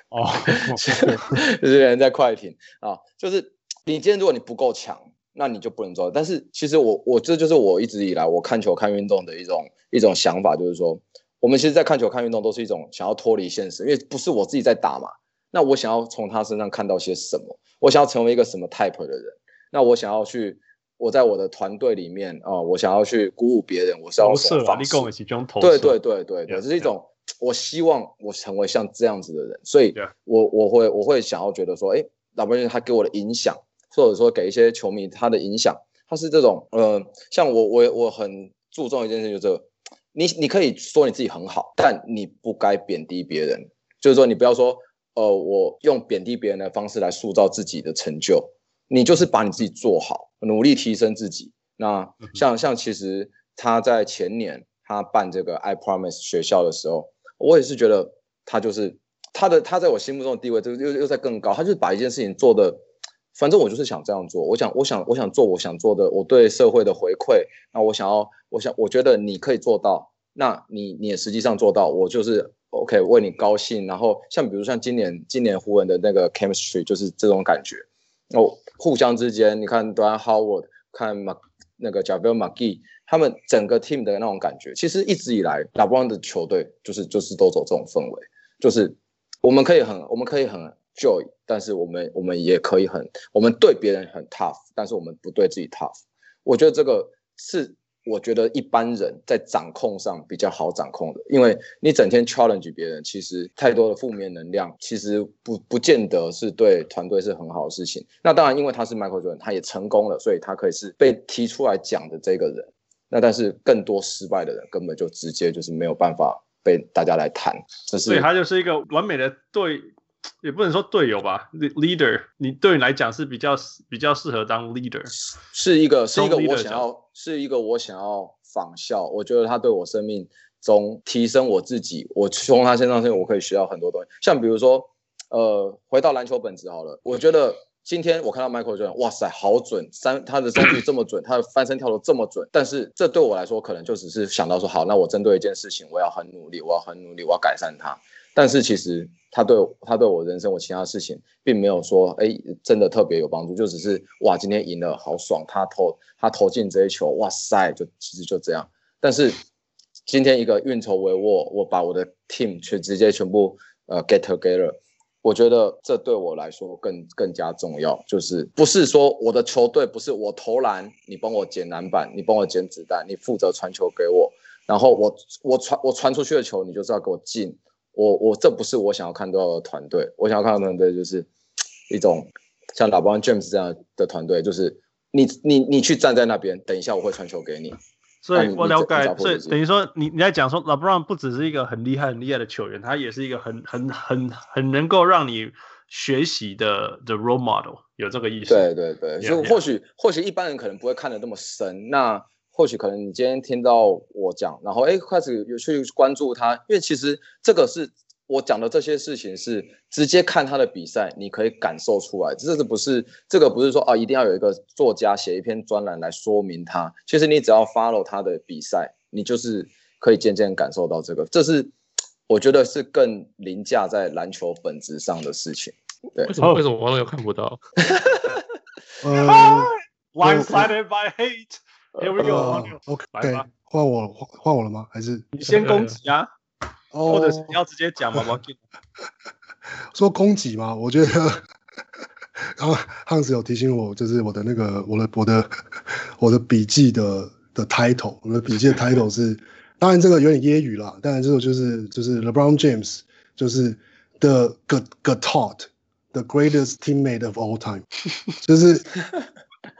哦，<laughs> 这些人在快艇啊，就是你今天如果你不够强，那你就不能做。但是其实我我这就是我一直以来我看球看运动的一种一种想法，就是说我们其实，在看球看运动都是一种想要脱离现实，因为不是我自己在打嘛。那我想要从他身上看到些什么？我想要成为一个什么 type 的人？那我想要去。我在我的团队里面啊、呃，我想要去鼓舞别人，我是要投射方式。对对对对对，这是一种 <tsk> 我希望我成为像这样子的人，所以我我会我会想要觉得说，哎，老布他给我的影响，或者说给一些球迷他的影响，他是这种呃，像我我我很注重一件事，就是这个，你你可以说你自己很好，但你不该贬低别人，就是说你不要说呃，我用贬低别人的方式来塑造自己的成就。你就是把你自己做好，努力提升自己。那像像其实他在前年他办这个 I Promise 学校的时候，我也是觉得他就是他的他在我心目中的地位就又又在更高。他就是把一件事情做的，反正我就是想这样做。我想我想我想做我想做的，我对社会的回馈。那我想要我想我觉得你可以做到，那你你也实际上做到，我就是 OK 为你高兴。然后像比如像今年今年湖人的那个 Chemistry 就是这种感觉。哦，互相之间，你看 Dwight Howard，看马那个 JaVale McGee，他们整个 team 的那种感觉，其实一直以来 l a b r o n 的球队就是就是都走这种氛围，就是我们可以很我们可以很 joy，但是我们我们也可以很我们对别人很 tough，但是我们不对自己 tough。我觉得这个是。我觉得一般人在掌控上比较好掌控的，因为你整天 challenge 别人，其实太多的负面能量，其实不不见得是对团队是很好的事情。那当然，因为他是 Michael Jordan，他也成功了，所以他可以是被提出来讲的这个人。那但是更多失败的人，根本就直接就是没有办法被大家来谈。这是，所以他就是一个完美的对。也不能说队友吧，leader，你对你来讲是比较比较适合当 leader，是一个是一个我想要是一个我想要仿效，我觉得他对我生命中提升我自己，我从他身上，我可以学到很多东西。像比如说，呃，回到篮球本质好了，我觉得今天我看到 Michael Jordan，哇塞，好准，三他的三距这么准，他的翻身跳投这么准，但是这对我来说可能就只是想到说，好，那我针对一件事情，我要很努力，我要很努力，我要改善它。但是其实他对他对我人生我其他事情并没有说哎真的特别有帮助，就只是哇今天赢了好爽，他投他投进这一球，哇塞，就其实就这样。但是今天一个运筹帷幄，我把我的 team 去直接全部呃 get together，我觉得这对我来说更更加重要，就是不是说我的球队不是我投篮，你帮我捡篮板，你帮我捡子弹，你负责传球给我，然后我我传我传出去的球，你就是要给我进。我我这不是我想要看到的团队，我想要看到的团队就是一种像 LeBron James 这样的团队，就是你你你去站在那边，等一下我会传球给你。所以我了解，所以等于说你你在讲说 LeBron 不只是一个很厉害很厉害的球员，他也是一个很很很很能够让你学习的的 role model，有这个意思。对对对，就或许或许一般人可能不会看得那么深，那。或许可能你今天听到我讲，然后哎，开始有去关注他，因为其实这个是我讲的这些事情是直接看他的比赛，你可以感受出来。这是不是这个不是说啊，一定要有一个作家写一篇专栏来说明他。其实你只要 follow 他的比赛，你就是可以渐渐感受到这个。这是我觉得是更凌驾在篮球本质上的事情。对为什么为什么网友看不到？<laughs> 呃 One-sided by hate. OK，来吧换我换换我了吗？还是你先攻击啊，哦或者是你要直接讲嘛？我说攻击吗？我觉得，然后汉斯有提醒我，就是我的那个我的我的我的笔记的的 title，我的笔记的 title 是，当然这个有点揶揄啦，当然这个就是就是 LeBron James 就是 the Goat the greatest teammate of all time，就是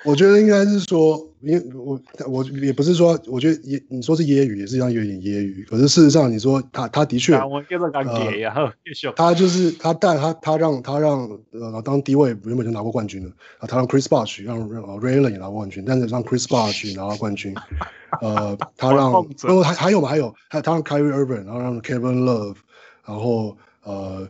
我觉得应该是说，因为我我也不是说，我觉得也你说是揶揄，也是一样有点揶揄，可是事实上你说他他的确。<laughs> 他就是他带他他让他让呃当低位原本就拿过冠军了啊，他让 Chris Bosh 让让 Raylan 也拿过冠军，但是让 Chris Bosh 拿到冠军，呃，他让然后还还有吗？还有他他让 Kyrie Irving，然后让 Kevin Love，然后呃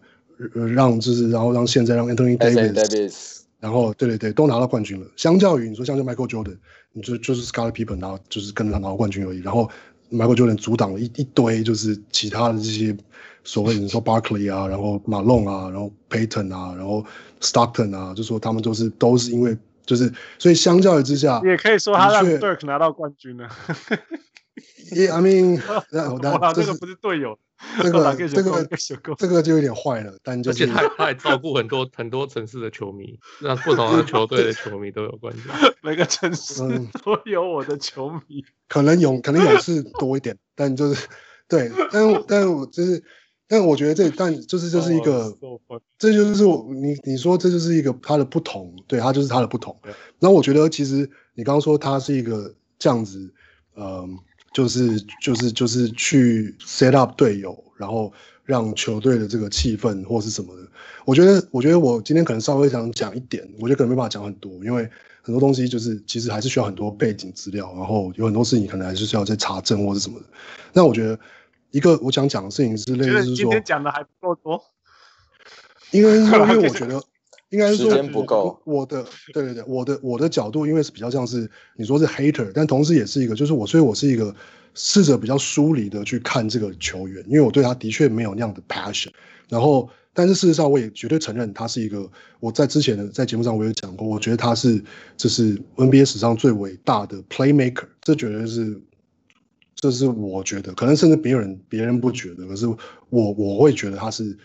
让就是然后让现在让 Anthony Davis，然后对对对都拿到冠军了。相较于你说像就 Michael Jordan，你就就是 Scottie Pippen 拿就是跟他拿到冠军而已，然后 Michael Jordan 阻挡了一一堆就是其他的这些。所谓你说 Barkley 啊，然后马龙啊，然后 Payton 啊，然后 Stockton 啊，就说他们都是都是因为就是，所以相较于之下，也可以说他让 Dirk 拿到冠军了。Yeah，I mean，<laughs> 哇，这个不是队友，这个这个这个就有点坏了。但就是而且他他还照顾很多很多城市的球迷，让不同的球队的球迷都有关系。<laughs> 每个城市 <laughs> 都有我的球迷，可能勇可能勇士多一点，但就是对，但但我就是。但我觉得这，但就是就是一个，oh, so 这就是我你你说这就是一个他的不同，对，他就是他的不同。那我觉得其实你刚刚说他是一个这样子，嗯，就是就是就是去 set up 队友，然后让球队的这个气氛或是什么的。我觉得，我觉得我今天可能稍微想讲一点，我觉得可能没办法讲很多，因为很多东西就是其实还是需要很多背景资料，然后有很多事情可能还是需要再查证或是什么的。那我觉得。一个我想讲的事情是类似说，今天讲的还不够多，因为因为我觉得 <laughs> 应该是说时间不够。我的对对对，我的我的角度，因为是比较像是你说是 hater，但同时也是一个，就是我，所以我是一个试着比较疏离的去看这个球员，因为我对他的确没有那样的 passion。然后，但是事实上，我也绝对承认他是一个。我在之前的在节目上我有讲过，我觉得他是这是 NBA 史上最伟大的 playmaker，这绝对是。这是我觉得，可能甚至别人别人不觉得，可是我我会觉得他是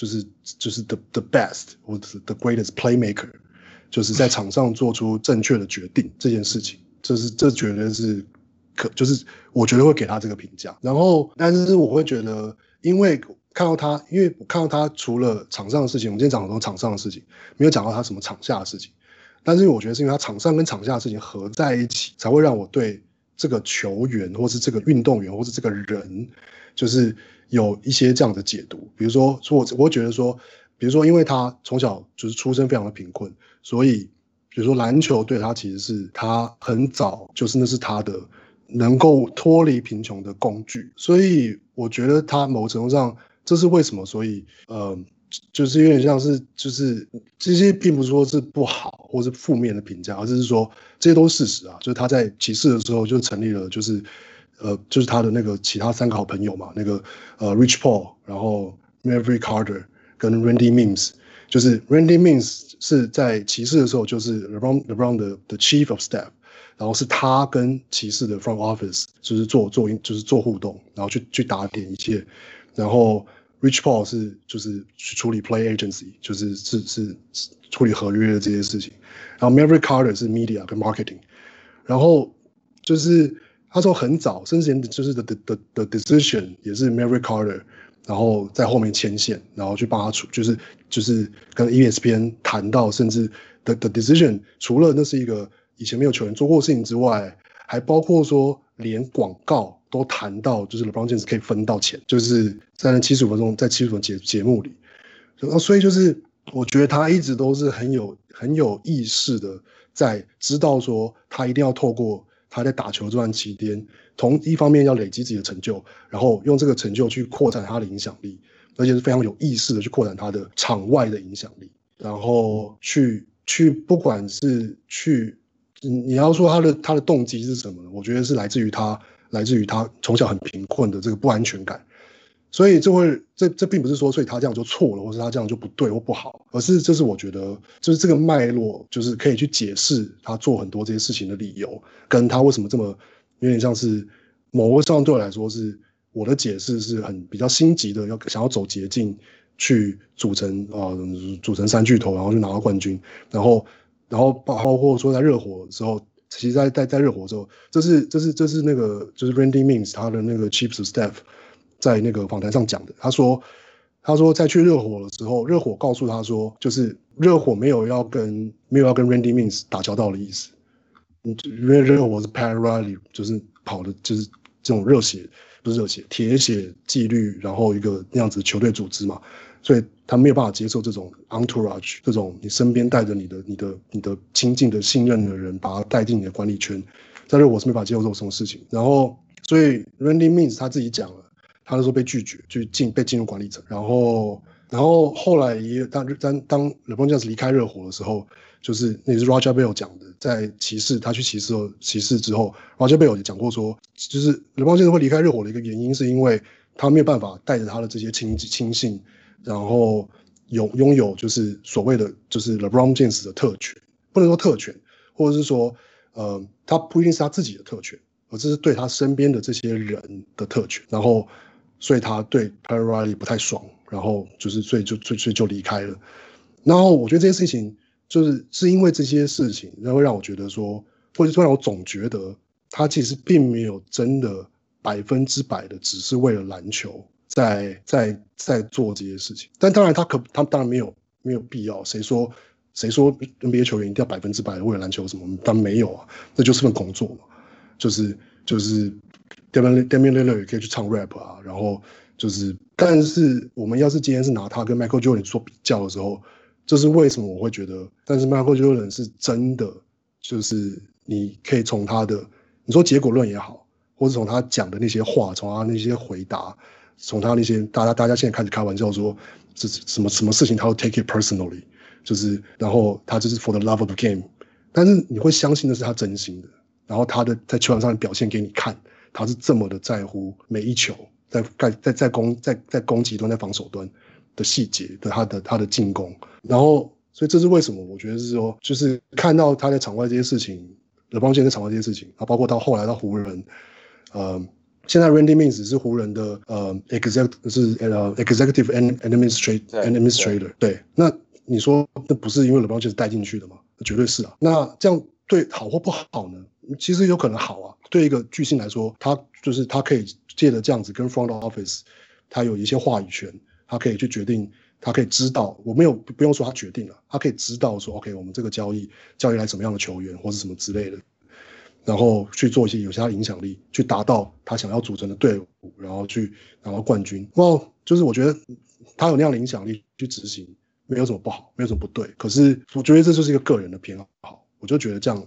就是就是 the the best 或者 the greatest playmaker，就是在场上做出正确的决定这件事情，这是这绝对是可就是我觉得会给他这个评价。然后，但是我会觉得，因为看到他，因为我看到他除了场上的事情，我们今天讲很多场上的事情，没有讲到他什么场下的事情。但是我觉得是因为他场上跟场下的事情合在一起，才会让我对。这个球员，或是这个运动员，或是这个人，就是有一些这样的解读。比如说，说我我觉得说，比如说，因为他从小就是出身非常的贫困，所以，比如说篮球对他其实是他很早就是那是他的能够脱离贫穷的工具。所以，我觉得他某程度上，这是为什么？所以，呃。就是有点像是，就是这些并不是说是不好或是负面的评价，而是说这些都是事实啊。就是他在骑士的时候就成立了，就是呃，就是他的那个其他三个好朋友嘛，那个呃，Rich Paul，然后 m a v e r i c Carter 跟 Randy Means，就是 Randy Means 是在骑士的时候就是 LeBron LeBron 的的 Chief of Staff，然后是他跟骑士的 Front Office 就是做做就是做互动，然后去去打点一切，然后。Rich Paul 是就是去处理 play agency，就是是是处理合约的这些事情。然后 m a v e r i c Carter 是 media 跟 marketing。然后就是他说很早，甚至连就是 the the the decision 也是 Maverick Carter，然后在后面牵线，然后去帮他出，就是就是跟 ESPN 谈到，甚至 the the decision 除了那是一个以前没有球员做过的事情之外，还包括说连广告。都谈到，就是 LeBron James 可以分到钱，就是在那七十五分钟，在七十五分节节目里，所以就是我觉得他一直都是很有很有意识的，在知道说他一定要透过他在打球这段期间，同一方面要累积自己的成就，然后用这个成就去扩展他的影响力，而且是非常有意识的去扩展他的场外的影响力，然后去去不管是去，你要说他的他的动机是什么呢？我觉得是来自于他。来自于他从小很贫困的这个不安全感，所以这会这这并不是说，所以他这样就错了，或是他这样就不对或不好，而是这是我觉得就是这个脉络，就是可以去解释他做很多这些事情的理由，跟他为什么这么有点像是某个上对我来说是我的解释是很比较心急的，要想要走捷径去组成啊、组成三巨头，然后去拿到冠军，然后然后包包括说在热火的时候，其实在在在热火的时候，这是这是这是那个就是 Randy Means 他的那个 Chief of Staff。在那个访谈上讲的，他说，他说在去热火的时候，热火告诉他说，就是热火没有要跟没有要跟 Randy Means 打交道的意思，因为热火是 Pat Riley，就是跑的就是这种热血，不是热血，铁血纪律，然后一个那样子球队组织嘛，所以他没有办法接受这种 entourage，这种你身边带着你的、你的、你的亲近的信任的人，把他带进你的管理圈，在热火是没法接受这种事情，然后所以 Randy Means 他自己讲了。他那时候被拒绝，就进被进入管理层，然后，然后后来也当当当 LeBron James 离开热火的时候，就是那是 Raja Bell 讲的，在骑士他去骑士骑士之后，Raja Bell 也讲过说，就是 LeBron James 会离开热火的一个原因，是因为他没有办法带着他的这些亲亲信，然后有拥有就是所谓的就是 LeBron James 的特权，不能说特权，或者是说，呃，他不一定是他自己的特权，而这是对他身边的这些人的特权，然后。所以他对 Pat Riley 不太爽，然后就是所以就所以就就离开了。然后我觉得这件事情就是是因为这些事情，然后让我觉得说，或者说让我总觉得他其实并没有真的百分之百的只是为了篮球在在在做这些事情。但当然他可他当然没有没有必要。谁说谁说 NBA 球员一定要百分之百的为了篮球什么？当然没有啊，这就是份工作嘛，就是就是。Damian Lillard 也可以去唱 rap 啊，然后就是，但是我们要是今天是拿他跟 Michael Jordan 做比较的时候，这是为什么我会觉得，但是 Michael Jordan 是真的，就是你可以从他的，你说结果论也好，或者从他讲的那些话，从他那些回答，从他那些大家大家现在开始开玩笑说，这什么什么事情他会 take it personally，就是然后他就是 for the love of the game，但是你会相信的是他真心的，然后他的在球场上的表现给你看。他是这么的在乎每一球，在在在在攻在在攻击端在防守端的细节的他的他的进攻，然后所以这是为什么？我觉得是说，就是看到他在场外这些事情，LeBron James 在场外这些事情，啊，包括到后来到湖人，呃，现在 Randy Means 是湖人的呃 executive 是呃 executive and administrator administrator 对，那你说那不是因为 LeBron James 带进去的吗？绝对是啊，那这样对好或不好呢？其实有可能好啊，对一个巨星来说，他就是他可以借着这样子跟 front office，他有一些话语权，他可以去决定，他可以知道，我没有不用说他决定了，他可以知道说，OK，我们这个交易交易来什么样的球员或是什么之类的，然后去做一些有些影响力，去达到他想要组成的队伍，然后去拿到冠军。哇，就是我觉得他有那样的影响力去执行，没有什么不好，没有什么不对。可是我觉得这就是一个个人的偏好，我就觉得这样。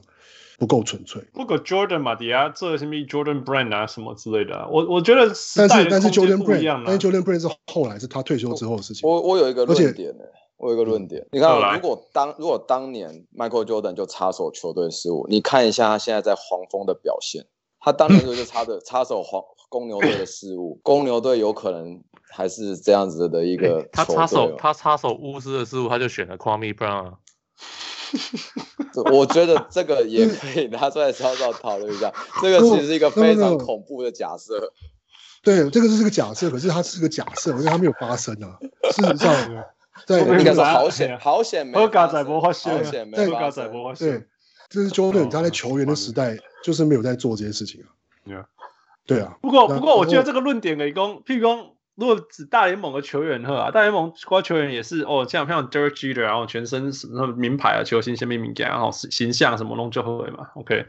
不够纯粹。不过 Jordan 嘛，底下这什么 Jordan Brand 啊，什么之类的、啊，我我觉得但是但是 Jordan Brand，但是 Jordan Brand 是后来是他退休之后的事情。我我有一个论点呢，我有一个论点。你看，如果当如果当年 Michael Jordan 就插手球队事务，你看一下他现在在黄蜂的表现，他当年就是插着 <laughs> 插手黄公牛队的事务，<laughs> 公牛队有可能还是这样子的一个、欸。他插手他插手巫师的事务，他就选了 Kwame Brown、啊。我觉得这个也可以拿出来稍稍讨论一下。这个其实是一个 <laughs> 非常恐怖的假设。对，这个是个假设，可是它是个假设，因为它没有发生啊。事实上，<laughs> 对，应该说好险，好险没发生。好险没发生。对，这是 Jordan 他在球员的时代就是没有在做这些事情啊。对啊。不过，不过，我觉得这个论点可以供，譬如说。如果指大联盟的球员哈，大联盟国球员也是哦，像像 Derek Jeter，然后全身什么名牌啊，球星先命名给，然后形象什么弄就会嘛，OK。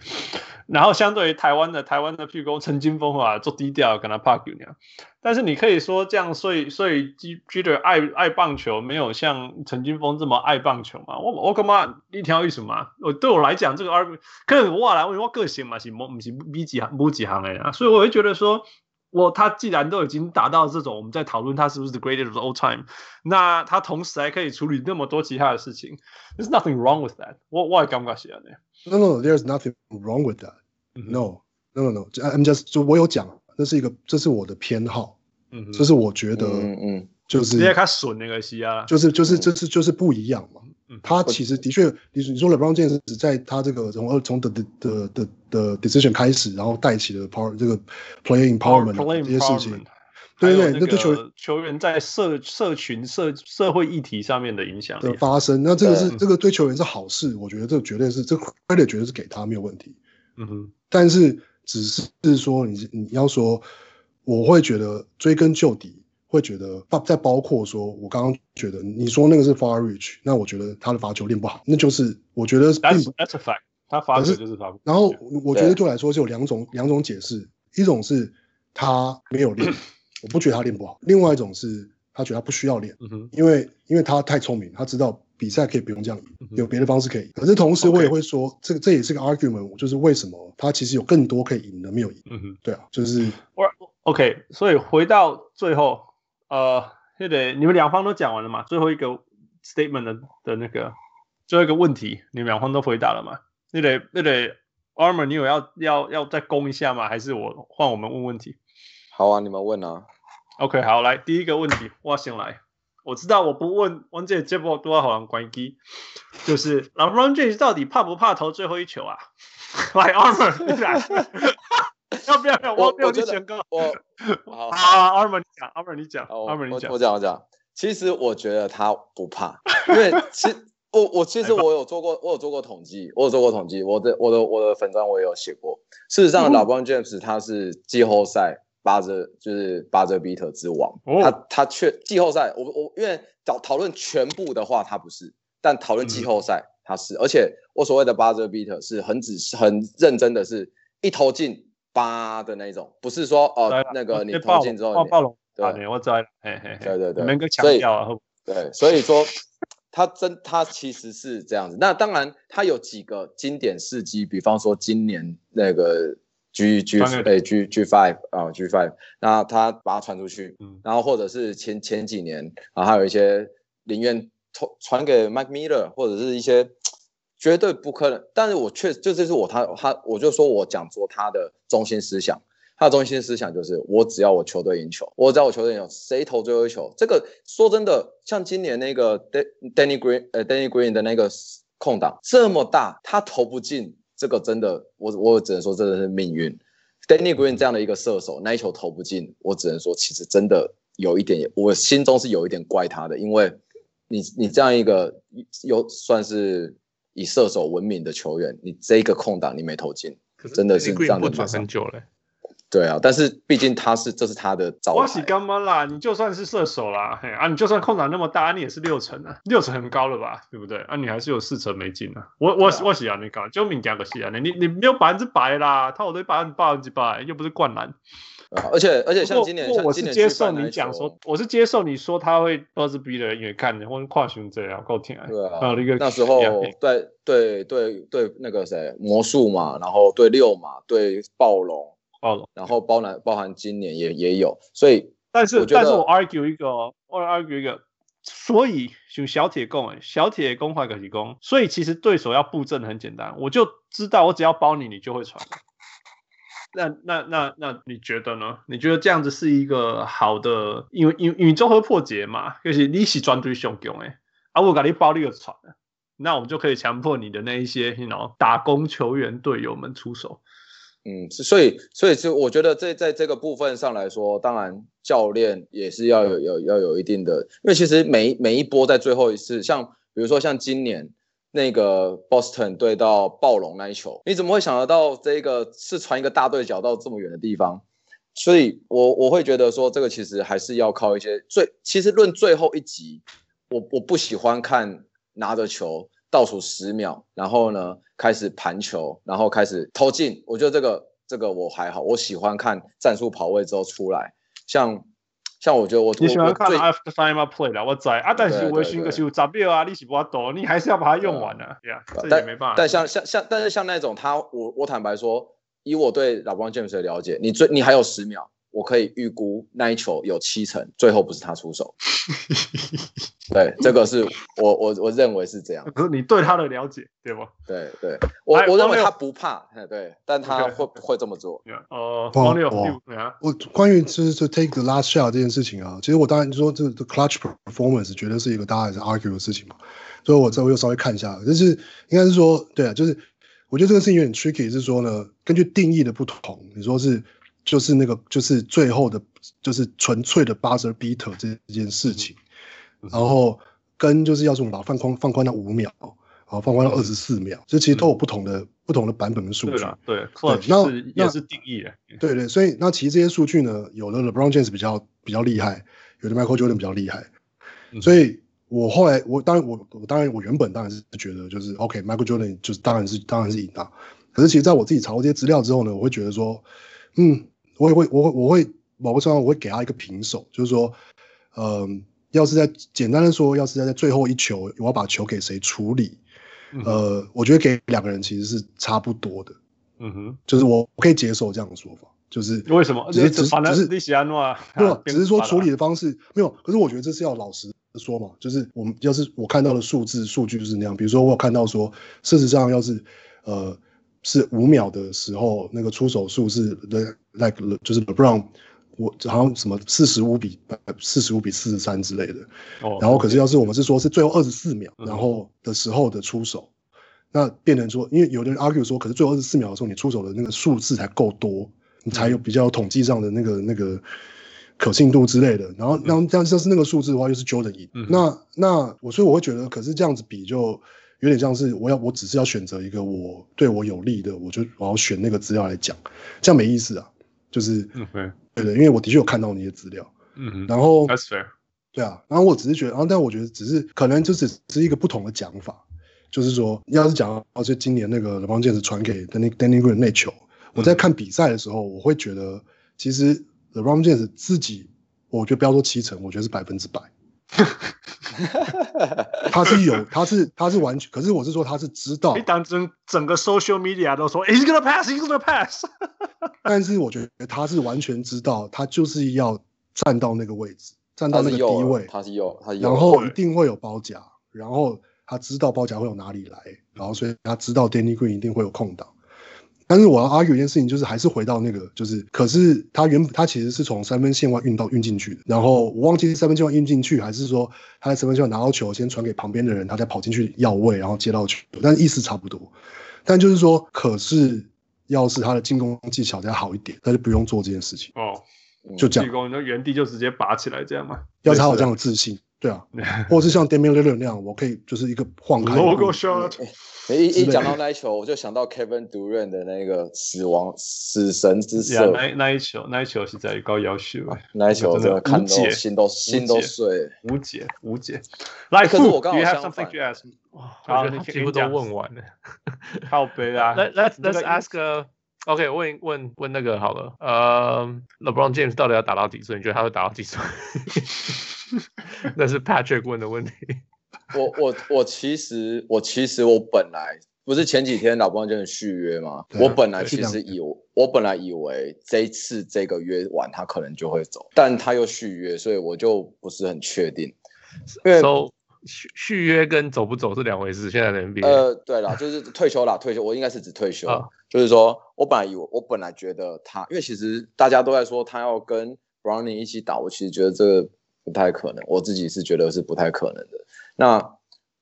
然后相对于台湾的台湾的，屁股陈金锋啊，做低调跟他怕球那样。但是你可以说这样，所以所以 Jeter 爱爱棒球，没有像陈金峰这么爱棒球嘛？我我干嘛一条意思嘛？我对我来讲，这个 R 可能我来，我个性嘛是不是 B 级行 B 级行的呀，所以我会觉得说。我他既然都已经达到这种，我们在讨论他是不是 the greatest of all time，那他同时还可以处理那么多其他的事情，there's nothing wrong with that 我。我我也感觉是的。No no，there's nothing wrong with that。No no no no，I'm just 就我有讲，这是一个这是我的偏好，嗯，这是我觉得，嗯嗯，就是直接开损那个西啊，就是就是就是就是不一样嘛。他其实的确，你你说 LeBron James 在他这个从二从的的的的的 decision 开始，然后带起了 power 这个 play empowerment 这些事情，对对对，那对球球员在社社群社社会议题上面的影响的发生，那这个是这个对球员是好事，我觉得这绝对是这 credit 绝对是给他没有问题。嗯哼，但是只是是说你你要说，我会觉得追根究底。会觉得包再包括说，我刚刚觉得你说那个是 far reach，那我觉得他的罚球练不好，那就是我觉得并不 that's a fact，他罚球就是罚不。然后我觉得对我来说是有两种两种解释，一种是他没有练，我不觉得他练不好；另外一种是他觉得他不需要练，因为因为他太聪明，他知道比赛可以不用这样赢，有别的方式可以。可是同时我也会说，这个这也是个 argument，就是为什么他其实有更多可以赢的没有赢。嗯哼，对啊，就是。OK，所以回到最后。呃，对对，你们两方都讲完了嘛？最后一个 statement 的的那个最后一个问题，你们两方都回答了吗？对对对对，Armor，你有要要要再攻一下吗？还是我换我们问问题？好啊，你们问啊。OK，好，来第一个问题，我先来。我知道我不问，王姐这波多少好像关机，就是 LeBron James 到底怕不怕投最后一球啊？<laughs> 来，Armor。要不要？要我我就宣告。我好啊，阿门你讲，阿门你讲，阿门你讲。我讲我讲。其实我觉得他不怕，因为其实 <laughs> 我我其实我有做过，我有做过统计，我有做过统计。我的我的我的粉砖我也有写过。事实上，LeBron James 他是季后赛巴泽就是巴泽比特之王。他他却季后赛，我我因为讨讨论全部的话他不是，但讨论季后赛他是。而且我所谓的巴泽比特是很仔细很认真的是一投进。八的那种，不是说哦，那个你投进之后，暴龙对，我知道，嘿嘿，对对对，能够强调啊，对，所以说他真他其实是这样子。那当然，他有几个经典事迹，比方说今年那个 G G 哎 G G five 啊 G five，那他把它传出去，然后或者是前前几年啊，还有一些宁愿传传给 Mike Miller 或者是一些。绝对不可能，但是我确实就这是我他他，我就说我讲说他的中心思想，他的中心思想就是我只要我球队赢球，我只要我球队赢球，谁投最后一球？这个说真的，像今年那个 Danny Green 呃 Danny Green 的那个空档这么大，他投不进，这个真的我我只能说真的是命运。Danny Green 这样的一个射手，那一球投不进，我只能说其实真的有一点，我心中是有一点怪他的，因为你你这样一个有算是。以射手闻名的球员，你这一个空档你没投进，真的是这样的马很久了。对啊，但是毕竟他是这是他的招牌。我是干嘛啦？你就算是射手啦，嘿啊，你就算空档那么大，你也是六成啊，六成很高了吧？对不对？啊，你还是有四成没进啊。我我我喜欢你搞，就敏感个戏啊，你你没有百分之百啦，他我都百分之百分之百，又不是灌篮。而且而且像今年，我是接受你讲说，我是接受你说他会都是逼的，因为看或者跨雄这样够甜。对啊，那个那时候对对对对那个谁魔术嘛，然后对六嘛，对暴龙暴龙，然后包含包含今年也也有，所以但是但是我 argue 一个，我 argue 一个，所以就小铁共哎，小铁共坏个体攻，所以其实对手要布阵很简单，我就知道我只要包你，你就会传。那那那那你觉得呢？你觉得这样子是一个好的，因为因为因为综合破解嘛，就是你是专对熊熊哎，啊我给你包了一个传，那我们就可以强迫你的那一些，you know, 打工球员队友们出手。嗯，所以所以就我觉得这在这个部分上来说，当然教练也是要有有要有一定的，因为其实每每一波在最后一次，像比如说像今年。那个 Boston 对到暴龙那一球，你怎么会想得到这个是传一个大对角到这么远的地方？所以我，我我会觉得说，这个其实还是要靠一些最，其实论最后一集，我我不喜欢看拿着球倒数十秒，然后呢开始盘球，然后开始投进。我觉得这个这个我还好，我喜欢看战术跑位之后出来，像。像我觉得我你喜欢看 after time play 啦，我在啊，但是我选个球砸掉啊，你是不多，你还是要把它用完的，对呀，这也没办法。但像像像，但是像那种他，我我坦白说，以我对 LeBron James 的了解，你最你还有十秒，我可以预估那一球有七成最后不是他出手。<laughs> 对，这个是我我我认为是这样。可是你对他的了解，对吗？对对，我我认为他不怕，对，但他会不会这么做？哦，我关于就是 take the last shot 这件事情啊，其实我当然说这个 clutch performance 绝对是一个大家也是 argue 的事情嘛，所以我这我又稍微看一下，就是应该是说，对啊，就是我觉得这个事情有点 tricky，是说呢，根据定义的不同，你说是就是那个就是最后的，就是纯粹的 buzzer beater 这这件事情。然后跟就是要是我们把它放宽放宽到五秒，然后放宽到二十四秒，这、嗯、其实都有不同的、嗯、不同的版本的数据。对，对，那也是定义。对对，所以那其实这些数据呢，有的 LeBron James 比较比较厉害，有的 Michael Jordan 比较厉害。嗯、所以我后来我当然我我当然我原本当然是觉得就是 OK，Michael Jordan 就是当然是当然是赢的。可是其实在我自己查过这些资料之后呢，我会觉得说，嗯，我也会我会我会某个程度上我会给他一个平手，就是说，嗯、呃。要是在简单的说，要是在在最后一球，我要把球给谁处理？嗯、呃，我觉得给两个人其实是差不多的。嗯哼，就是我可以接受这样的说法，就是为什么？只是只是只是？没有，只是说处理的方式没有。可是我觉得这是要老实说嘛，就是我们要是我看到的数字数据就是那样。比如说我有看到说，事实上要是呃是五秒的时候，那个出手数是 like 就是 LeBron。我好像什么四十五比四十五比四十三之类的，哦，然后可是要是我们是说是最后二十四秒，然后的时候的出手，嗯，那变成说，因为有的人 argue 说，可是最后二十四秒的时候你出手的那个数字才够多，你才有比较统计上的那个那个可信度之类的。然后那这样像是那个数字的话，又是 Jordan 赢，嗯。那那我所以我会觉得，可是这样子比就有点像是我要我只是要选择一个我对我有利的，我就我要选那个资料来讲，这样没意思啊。就是，嗯，对对，因为我的确有看到你的资料，嗯，然后，That's fair，对啊，然后我只是觉得，然后但我觉得只是可能就只是一个不同的讲法，就是说，要是讲到就今年那个 LeBron James 传给 Danny Danny Green 那球，我在看比赛的时候，我会觉得其实 LeBron James 自己，我觉得不要说七成，我觉得是百分之百。<laughs> 他是有，他是他是完全，可是我是说他是知道。你当整整个 social media 都说，He's gonna pass, He's gonna pass。<laughs> 但是我觉得他是完全知道，他就是要站到那个位置，站到那个低位，他是有，他有，然后一定会有包夹，然后他知道包夹会有哪里来，然后所以他知道 Danny Green 一定会有空档。但是我要 argue 一件事情，就是还是回到那个，就是可是他原本他其实是从三分线外运到运进去的，然后我忘记是三分线外运进去，还是说他在三分线外拿到球先传给旁边的人，他再跑进去要位，然后接到球，但意思差不多。但就是说，可是要是他的进攻技巧再好一点，他就不用做这件事情哦，就这样，进攻就原地就直接拔起来这样嘛。要是他有这样的自信，对啊，<laughs> 或者是像 Damian Lillard 那样，我可以就是一个晃开。Logo shot。<laughs> 一一讲到那一球，我就想到 Kevin Durant 的那个死亡死神之射。那那一球，那一球是在高要求。那一球真的看到心都心都碎，无解无解。来，可是我刚好相反。好，你几乎都问完了。<laughs> 好悲啊！Let Let's Let's ask. OK，问问问那个好了。呃，LeBron James 到底要打到几岁？你觉得他会打到几岁？<laughs> 那是 Patrick 问的问题。我我我其实我其实我本来不是前几天老邦就续约吗？我本来其实以我本来以为这一次这个约完他可能就会走，但他又续约，所以我就不是很确定。因为续续约跟走不走是两回事。现在的 NBA 呃，对了，就是退休啦，退休。我应该是指退休，啊、就是说我本来以为我本来觉得他，因为其实大家都在说他要跟 Brownie 一起打，我其实觉得这个不太可能，我自己是觉得是不太可能的。那，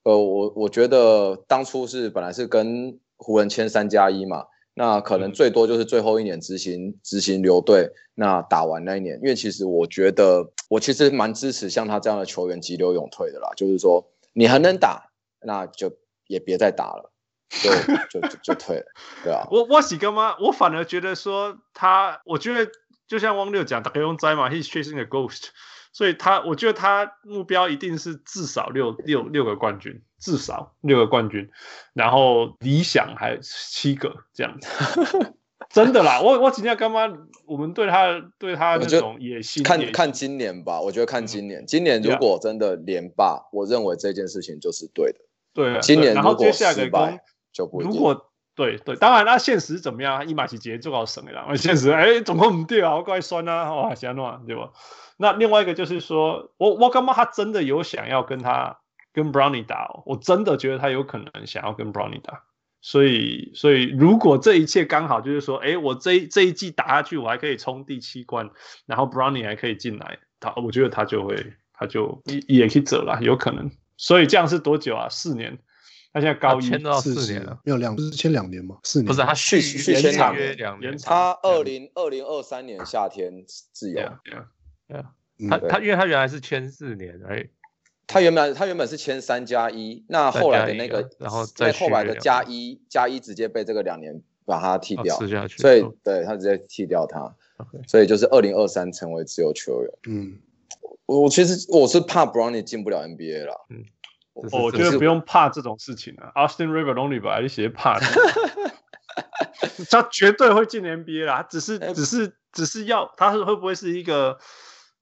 呃，我我觉得当初是本来是跟湖人签三加一嘛，那可能最多就是最后一年执行执行留队，那打完那一年，因为其实我觉得我其实蛮支持像他这样的球员急流勇退的啦，就是说你还能打，那就也别再打了，就就就就退了，对啊。我我是干嘛？我反而觉得说他，我觉得就像汪六讲，打开用斋嘛，he's chasing a ghost。所以他，我觉得他目标一定是至少六六六个冠军，至少六个冠军，然后理想还七个这样子。<laughs> 真的啦，我我今天干嘛？我们对他对他那种野心，看看今年吧。我觉得看今年，今年如果真的连霸，我认为这件事情就是对的。对，今年如果失败就不。如果对对，当然那现实怎么样？伊马奇杰做好省的啦。现实 <laughs> 哎，总共唔对啊，我怪酸啊，哇，行啊，对吧？那另外一个就是说，我我干嘛他真的有想要跟他跟 Brownie 打哦？我真的觉得他有可能想要跟 Brownie 打。所以所以如果这一切刚好就是说，哎，我这一这一季打下去，我还可以冲第七关，然后 Brownie 还可以进来，他我觉得他就会他就也也可以走了，有可能。所以这样是多久啊？四年。他现在高一签到四年了，没有两不是签两年吗？四年不是他续续签长约两年，他二零二零二三年夏天自由。对啊，他他因为他原来是签四年，哎，他原本他原本是签三加一，那后来的那个，然后再后来的加一加一直接被这个两年把他踢掉，吃下去，所以对他直接踢掉他，所以就是二零二三成为自由球员。嗯，我其实我是怕 Brownie 进不了 NBA 了，嗯。我觉得不用怕这种事情啊，Austin Rivers only 吧，一些怕，<laughs> 他绝对会进 NBA 啦，只是只是只是要他是会不会是一个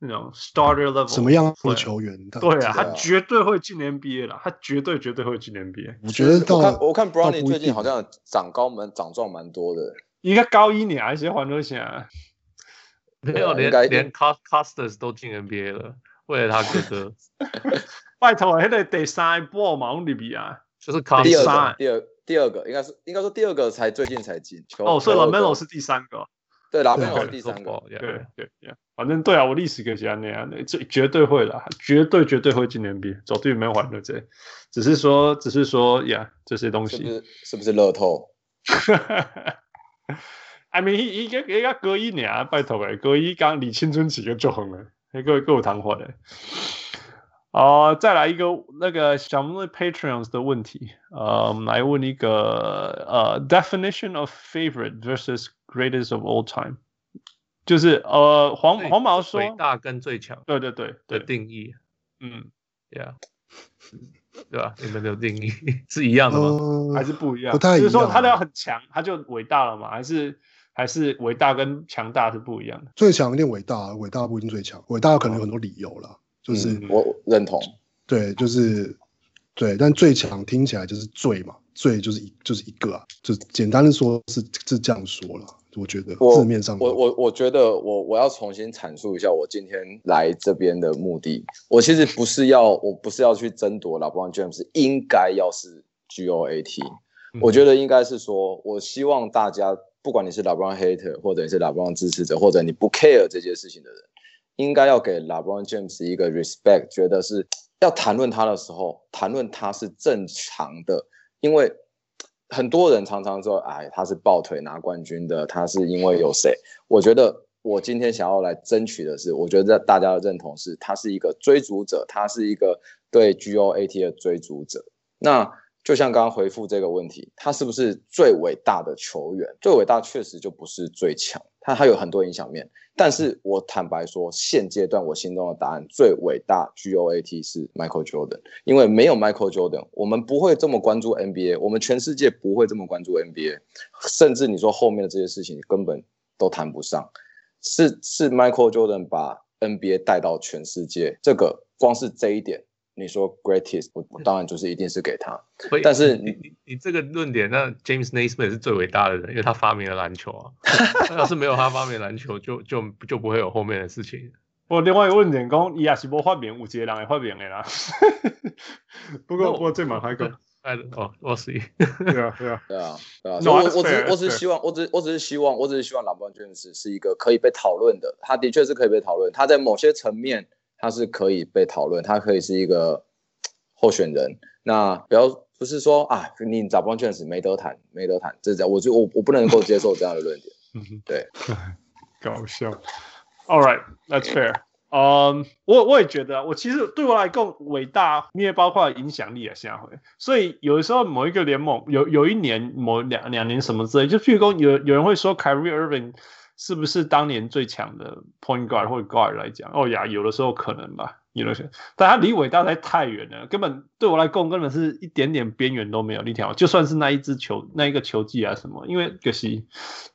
那种 starter level 什么样的球员？对啊，他绝对会进 NBA 的，他绝对绝对会进 NBA。我觉得我看我看 Brownie 最近好像长高蛮长壮蛮多的，应该高一年还是环球线？没有，连连 Costas 都进 NBA 了，为了他哥哥。<laughs> 拜托，还得第三波嘛，里比啊，就是第二个，第二第二个应该是应该说第二个才最近才进。哦，所以 LaMelo 是第三个。对，LaMelo 是第三个。对对对，反正对啊，我历史可以讲那样，这绝对会的，绝对绝对会进 NBA，绝对没有还的这，只是说只是说呀，这些东西是不是乐透？<laughs> I mean，伊伊个伊个隔一年，拜托诶，隔一刚离青春期就做红了，那个够谈话的。哦、呃，再来一个那个小木的 Patreons 的问题，呃，我们来问一个呃，definition of favorite versus greatest of all time，就是呃，黄黄毛说伟大跟最强，对对对的定义，嗯，Yeah，<laughs> 对吧？你们的定义 <laughs> 是一样的吗？呃、还是不一样？不太一样。就是说他要很强，他就伟大了嘛？还是还是伟大跟强大是不一样的？最强一定伟大，伟大不一定最强，伟大可能有很多理由了。就是、嗯、我认同，对，就是对，但最强听起来就是最嘛，最就是一就是一个啊，就简单的说是是这样说了，我觉得字面上我我我觉得我我要重新阐述一下我今天来这边的目的，我其实不是要我不是要去争夺 LeBron James 应该要是 GOAT，、嗯、我觉得应该是说，我希望大家不管你是 LeBron hater 或者你是 LeBron 支持者，或者你不 care 这件事情的人。应该要给 LeBron James 一个 respect，觉得是要谈论他的时候，谈论他是正常的，因为很多人常常说，哎，他是抱腿拿冠军的，他是因为有谁？我觉得我今天想要来争取的是，我觉得大家的认同是，他是一个追逐者，他是一个对 GOAT 的追逐者。那就像刚刚回复这个问题，他是不是最伟大的球员？最伟大确实就不是最强，他还有很多影响面。但是我坦白说，现阶段我心中的答案，最伟大 GOAT 是 Michael Jordan，因为没有 Michael Jordan，我们不会这么关注 NBA，我们全世界不会这么关注 NBA，甚至你说后面的这些事情根本都谈不上。是是 Michael Jordan 把 NBA 带到全世界，这个光是这一点。你说 greatest，我我当然就是一定是给他。嗯、但是你你你这个论点，那 James Naismith 是最伟大的人，因为他发明了篮球啊。<laughs> 要是没有他发明篮球，就就就不会有后面的事情。我另外一个问点讲，伊也是无发明，有几个人会发明的啦。<laughs> 不过我最蛮还讲，<laughs> 哎哦，我是。对啊对啊对啊对啊。所以我我只我只是希望，我只我只是希望，我只是希望 LeBron James 是一个可以被讨论的。他的确是可以被讨论，他在某些层面。他是可以被讨论，他可以是一个候选人。那不要不是说啊，你找不到确实没得谈，没得谈，这这样，我就我我不能够接受这样的论点。对，<laughs> 搞笑。All right, that's fair. 嗯，我我也觉得，我其实对我来讲，伟大你也包括影响力啊，下回。所以有的时候某一个联盟有有一年某两两年什么之类，就譬如说有有人会说 Kyrie Irving。是不是当年最强的 point guard 或者 guard 来讲？哦呀，有的时候可能吧，有的时候，但他离伟大太太远了，根本对我来讲根本是一点点边缘都没有。一条，就算是那一支球，那一个球技啊什么，因为可惜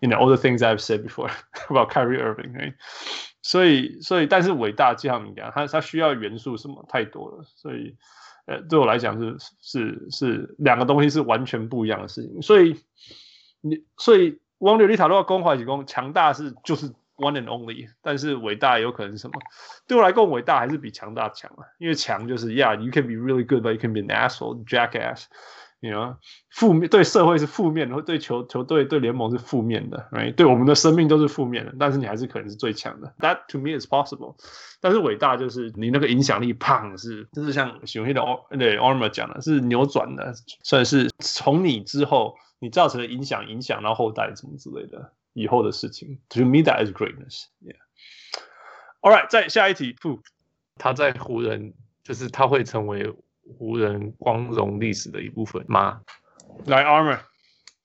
，you know all the things I've said before <laughs> about Kyrie Irving，right? 所以所以但是伟大就像你讲，他他需要元素什么太多了，所以呃对我来讲是是是两个东西是完全不一样的事情，所以。你所以汪流丽塔的话，攻怀几攻，强大是就是 one and only，但是伟大有可能是什么？对我来讲，伟大还是比强大强啊，因为强就是 yeah，you can be really good，but you can be an asshole，jackass。你 you know, 负面对社会是负面的，对球球队对联盟是负面的，right？对我们的生命都是负面的，但是你还是可能是最强的。That to me is possible。但是伟大就是你那个影响力，胖是就是像熊黑的对 armor 讲的，是扭转的，算是从你之后你造成的影响，影响到后代什么之类的以后的事情。To me that is greatness。Yeah。All right，再下一题，负他在湖人就是他会成为。湖人光荣历史的一部分吗？来，Armour，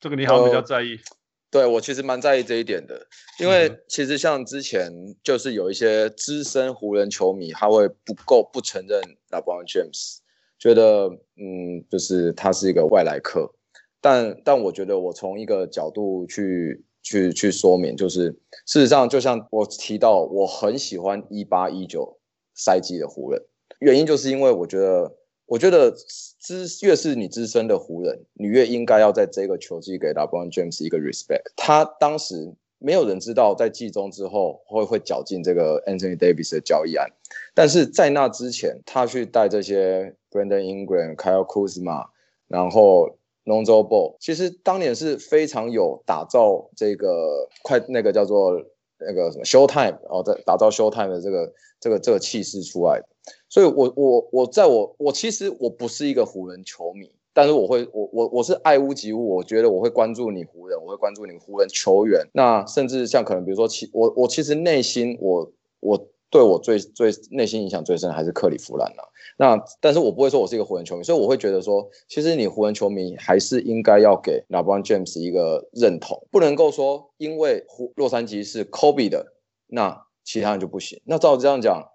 这个你好像比较在意。呃、对我其实蛮在意这一点的，因为其实像之前就是有一些资深湖人球迷，他会不够不承认 LeBron James，觉得嗯，就是他是一个外来客。但但我觉得我从一个角度去去去说明，就是事实上就像我提到，我很喜欢一八一九赛季的湖人，原因就是因为我觉得。我觉得资越是你资深的湖人，你越应该要在这个球季给 LeBron James 一个 respect。他当时没有人知道在季中之后会会搅进这个 Anthony Davis 的交易案，但是在那之前，他去带这些 Brandon Ingram、Kyle Kuzma，然后 Lonzo Ball，其实当年是非常有打造这个快那个叫做那个什么 Showtime，哦在打造 Showtime 的这个这个这个气势出来的。所以我，我我我在我我其实我不是一个湖人球迷，但是我会我我我是爱屋及乌，我觉得我会关注你湖人，我会关注你湖人球员。那甚至像可能比如说其我我其实内心我我对我最最内心影响最深还是克里夫兰呐。那但是我不会说我是一个湖人球迷，所以我会觉得说，其实你湖人球迷还是应该要给 LeBron James 一个认同，不能够说因为湖洛杉矶是 Kobe 的，那其他人就不行。那照这样讲。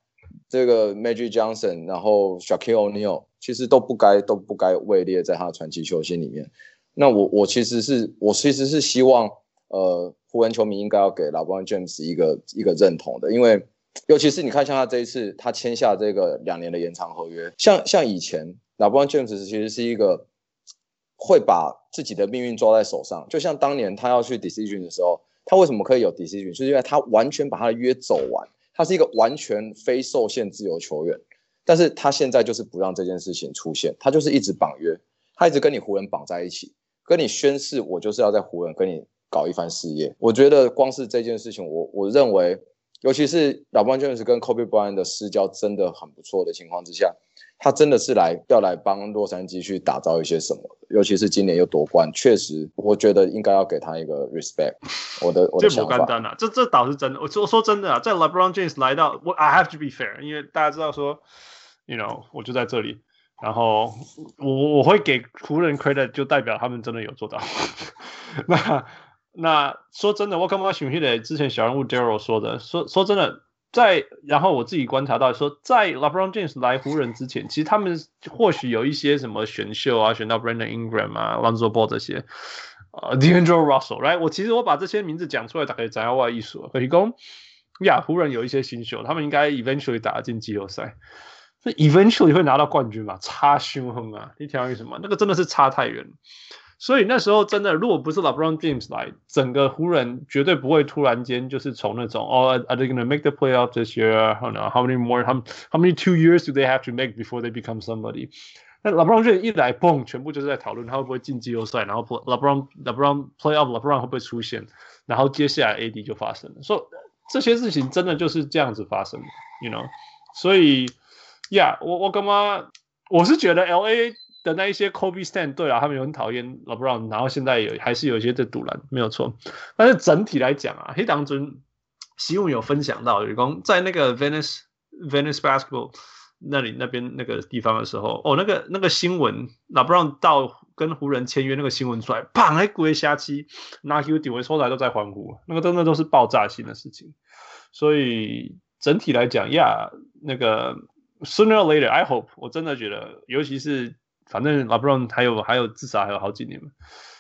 这个 Magic Johnson，然后 Shaquille O'Neal，其实都不该都不该位列在他的传奇球星里面。那我我其实是我其实是希望，呃，湖人球迷应该要给 LeBron James 一个一个认同的，因为尤其是你看，像他这一次他签下这个两年的延长合约，像像以前 LeBron James 其实是一个会把自己的命运抓在手上，就像当年他要去 decision 的时候，他为什么可以有 decision，就是因为他完全把他的约走完。他是一个完全非受限自由球员，但是他现在就是不让这件事情出现，他就是一直绑约，他一直跟你湖人绑在一起，跟你宣誓，我就是要在湖人跟你搞一番事业。我觉得光是这件事情，我我认为，尤其是 LeBron James 跟 Kobe Bryant 的私交真的很不错的情况之下。他真的是来要来帮洛杉矶去打造一些什么，尤其是今年又夺冠，确实，我觉得应该要给他一个 respect 我。我的我的想法。这不简单啊，这这倒是真的。我说说真的啊，在 LeBron James 来到，我 I have to be fair，因为大家知道说，you know，我就在这里，然后我我会给湖人 credit，就代表他们真的有做到。<laughs> 那那说真的，我刚刚想起来之前小人物 Daryl 说的，说说真的。在，然后我自己观察到说，在 LeBron James 来湖人之前，其实他们或许有一些什么选秀啊，选到 Brandon Ingram 啊、Lonzo Ball 这些，呃 d a n g e l Russell，right？我其实我把这些名字讲出来，大概讲外意思。可以讲，呀，湖人有一些新秀，他们应该 eventually 打进季后赛，那 eventually 会拿到冠军嘛？差凶狠啊！你听为什么？那个真的是差太远。所以那时候真的，如果不是 LeBron James 来，整个湖人绝对不会突然间就是从那种哦，Are they gonna make the playoff this year? How many more? How how many two years do they have to make before they become somebody? 那 LeBron James 一来，嘣，全部就是在讨论他会不会进季后赛，然后 LeBron LeBron playoff LeBron 会不会出现，然后接下来 AD 就发生了。所以这些事情真的就是这样子发生的，you know？所以，Yeah，我我干嘛？我是觉得 LA。的那一些 Kobe Stan 对啊，他们也很讨厌 LeBron，然后现在有还是有一些在赌篮，没有错。但是整体来讲啊，黑当中新闻有分享到，有讲在那个 Venice Venice Basketball 那里那边那个地方的时候，哦，那个那个新闻 LeBron 到跟湖人签约那个新闻出来，砰，还鬼瞎七，拿 Q 顶回出来都在欢呼，那个真的都是爆炸性的事情。所以整体来讲呀，那个 Sooner or later，I hope，我真的觉得，尤其是。反正 LeBron 还有还有至少还有好几年，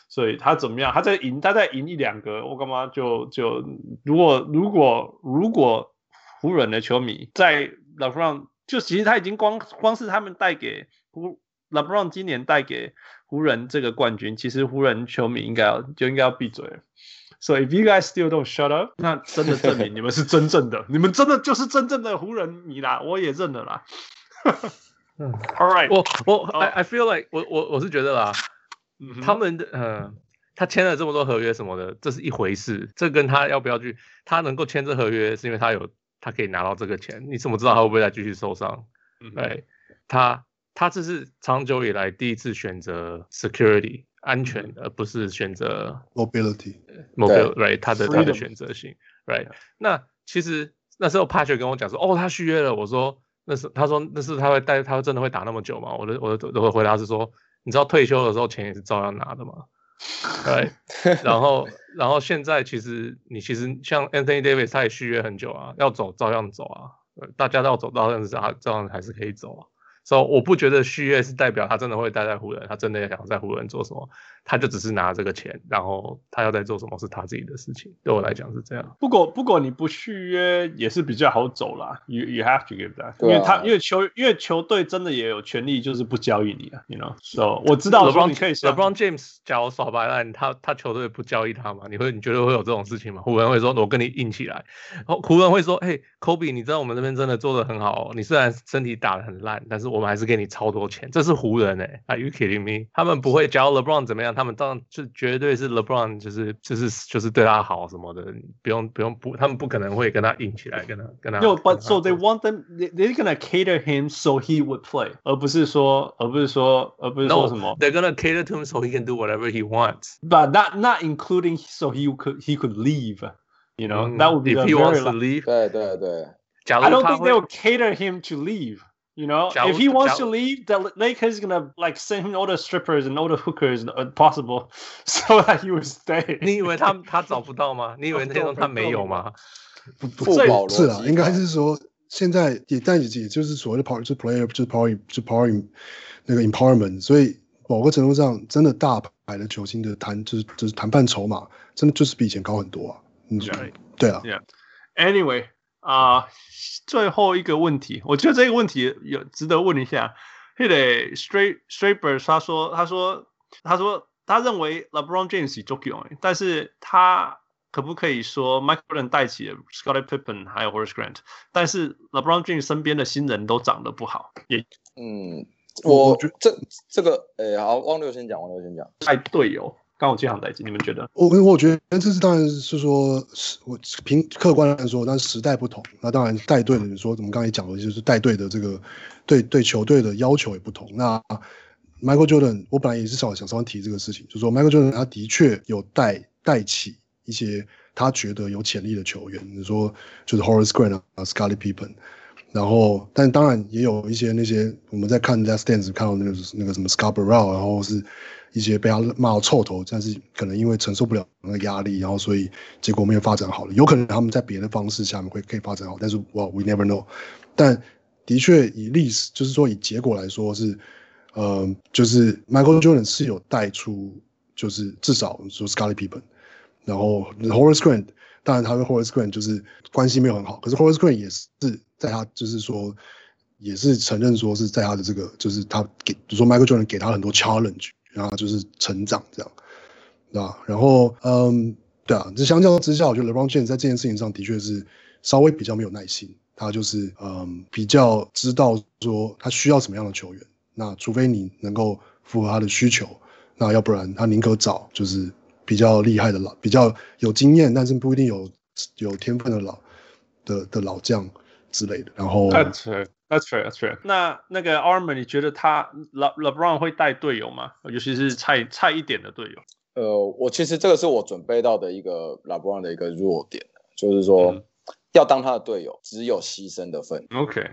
所以他怎么样？他在赢，他在赢一两个，我干嘛就就如果如果如果湖人的球迷在 LeBron 就其实他已经光光是他们带给湖 LeBron 今年带给湖人这个冠军，其实湖人球迷应该要就应该要闭嘴了。So if you guys still don't shut up，那真的证明你们是真正的，<laughs> 你们真的就是真正的湖人迷啦，我也认了啦。<laughs> All right，我我 I I feel like 我我我是觉得啦，嗯、他们的呃，他签了这么多合约什么的，这是一回事，这跟他要不要去，他能够签这合约是因为他有他可以拿到这个钱，你怎么知道他会不会再继续受伤？嗯，对，他他这是长久以来第一次选择 security。安全，而不是选择 mobility，mobility，right，他的他的选择性，right。那其实那时候 Patrick 跟我讲说，哦，他续约了。我说那是他说那是他会带，他会真的会打那么久吗？我的我的我的回答是说，你知道退休的时候钱也是照样拿的吗？right。<laughs> 然后然后现在其实你其实像 Anthony Davis 他也续约很久啊，要走照样走啊，大家都要走到样是啊照样还是可以走啊。所以我不觉得续约是代表他真的会待在湖人，他真的想在湖人做什么，他就只是拿这个钱，然后他要在做什么是他自己的事情。对我来讲是这样。不过不过你不续约也是比较好走啦，you you have to give that，因为他因为球因为球队真的也有权利就是不交易你啊，you know。So 我知道 LeBron 可以 LeBron James 假如耍白烂，他他球队不交易他嘛？你会你觉得会有这种事情吗？湖人会说我跟你硬起来，然后湖人会说，嘿，Kobe，你知道我们这边真的做的很好哦，你虽然身体打得很烂，但是我们还是给你超多钱，这是湖人哎、欸、，Are you kidding me？他们不会教 LeBron 怎么样，他们当然就绝对是 LeBron 就是就是就是对他好什么的，不用不用不，他们不可能会跟他硬起来，跟他跟他。No, but so they want them, they they're gonna cater him so he would play，而不是说而不是说而不是说什么。No, they're gonna cater to him so he can do whatever he wants. But not not including so he could he could leave. You know、嗯、that would be if he wants to leave. 对对对。I don't think they will cater him to leave. You know, if he wants to leave, the Lakers gonna like send him all the strippers and all the hookers possible, <laughs> so that he would stay. 你以为他他找不到吗？你以为那种他没有吗？不不是啊，应该是说现在也但也也就是所谓的 <laughs> power 就是 player 就是 power 就是 power 那个 empowerment，所以某个程度上，真的大牌的球星的谈就是就是谈判筹码，真的就是比以前高很多啊。嗯，对啊。Yeah. Anyway. 啊，uh, 最后一个问题，我觉得这个问题有值得问一下。嘿嘞，Straight Straightbird 他说，他说，他说，他认为 LeBron James 足够，但是他可不可以说 Michael Jordan 带起了 Scottie Pippen 还有 Horace Grant，但是 LeBron James 身边的新人都长得不好。也，嗯，我觉得这这个，诶，好，汪六先讲，汪六先讲，带队友。刚我这样代进，你们觉得？我我觉得这是当然是说，我凭客观来说，但是时代不同，那当然带队的人说，我们刚才讲的就是带队的这个对对球队的要求也不同。那 Michael Jordan，我本来也是想想稍微提这个事情，就是说 Michael Jordan 他的确有带带起一些他觉得有潜力的球员，你说就是 Horace Grant 啊，Scottie Pippen，然后但当然也有一些那些我们在看 Last Dance 看到那个那个什么 Scott Burrell，然后是。一些被他骂到臭头，但是可能因为承受不了那个压力，然后所以结果没有发展好了。有可能他们在别的方式下面会可以发展好，但是哇，we never know。但的确以历史，就是说以结果来说是，呃，就是 Michael Jordan 是有带出，就是至少说 Scottie Pippen，然后 Horace Grant，当然他跟 Horace Grant 就是关系没有很好，可是 Horace Grant 也是在他就是说也是承认说是在他的这个就是他给，比如说 Michael Jordan 给他很多 challenge。然后就是成长这样，对吧？然后，嗯，对啊，这相较之下，我觉得 LeBron James 在这件事情上的确是稍微比较没有耐心。他就是，嗯，比较知道说他需要什么样的球员。那除非你能够符合他的需求，那要不然他宁可找就是比较厉害的老，比较有经验，但是不一定有有天分的老的的老将之类的。然后。That's true. That's true. 那那个 Armand 你觉得他 Le LeBron 会带队友吗？尤其是菜菜一点的队友。呃，我其实这个是我准备到的一个 LeBron 的一个弱点，就是说、嗯、要当他的队友，只有牺牲的份。OK，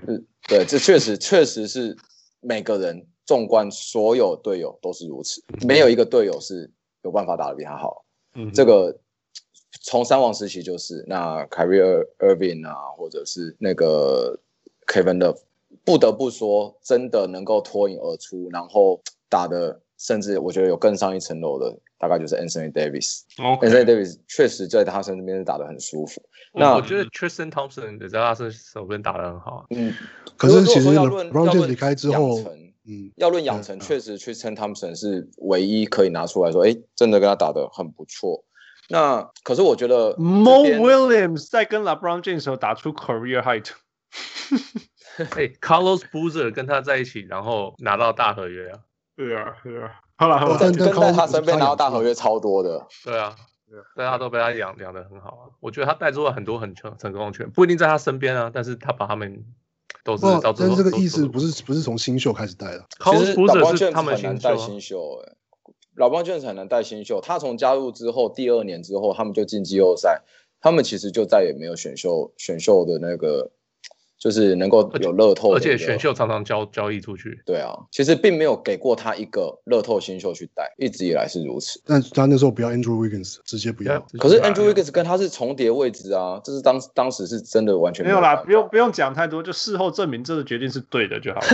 对，这确实确实是每个人纵观所有队友都是如此，没有一个队友是有办法打得比他好。嗯，这个从三王时期就是那 Kyrie Irving 啊，或者是那个。Kevin Love，不得不说，真的能够脱颖而出，然后打的，甚至我觉得有更上一层楼的，大概就是 Anthony Davis。哦，Anthony Davis 确实在他身边打的很舒服。那我觉得 Tristan Thompson 也在他身手边打的很好。嗯，可是其实 LeBron 离开之后，嗯，要论养成，确实 Tristan Thompson 是唯一可以拿出来说，哎，真的跟他打的很不错。那可是我觉得 Mo Williams 在跟 LeBron James 时候打出 career height。<laughs> 哎，Carlos Boozer 跟他在一起，然后拿到大合约啊。对啊，对啊。好了，好了，跟在他身边拿到大合约超多的。对啊，大家都被他养养的很好啊。我觉得他带出了很多很成成功的球员，不一定在他身边啊，但是他把他们。都是，但是这个意思不是不是从新秀开始带的。其实老邦卷很难带新秀，哎，老邦卷很难带新秀。他从加入之后，第二年之后，他们就进季后赛，他们其实就再也没有选秀选秀的那个。就是能够有乐透，而且选秀常常交交易出去。对啊，其实并没有给过他一个乐透新秀去带，一直以来是如此。但他那时候不要 Andrew Wiggins，直接不要。可是 Andrew Wiggins 跟他是重叠位置啊，这是当当时是真的完全没有，没有啦，不用不用讲太多，就事后证明这个决定是对的就好了。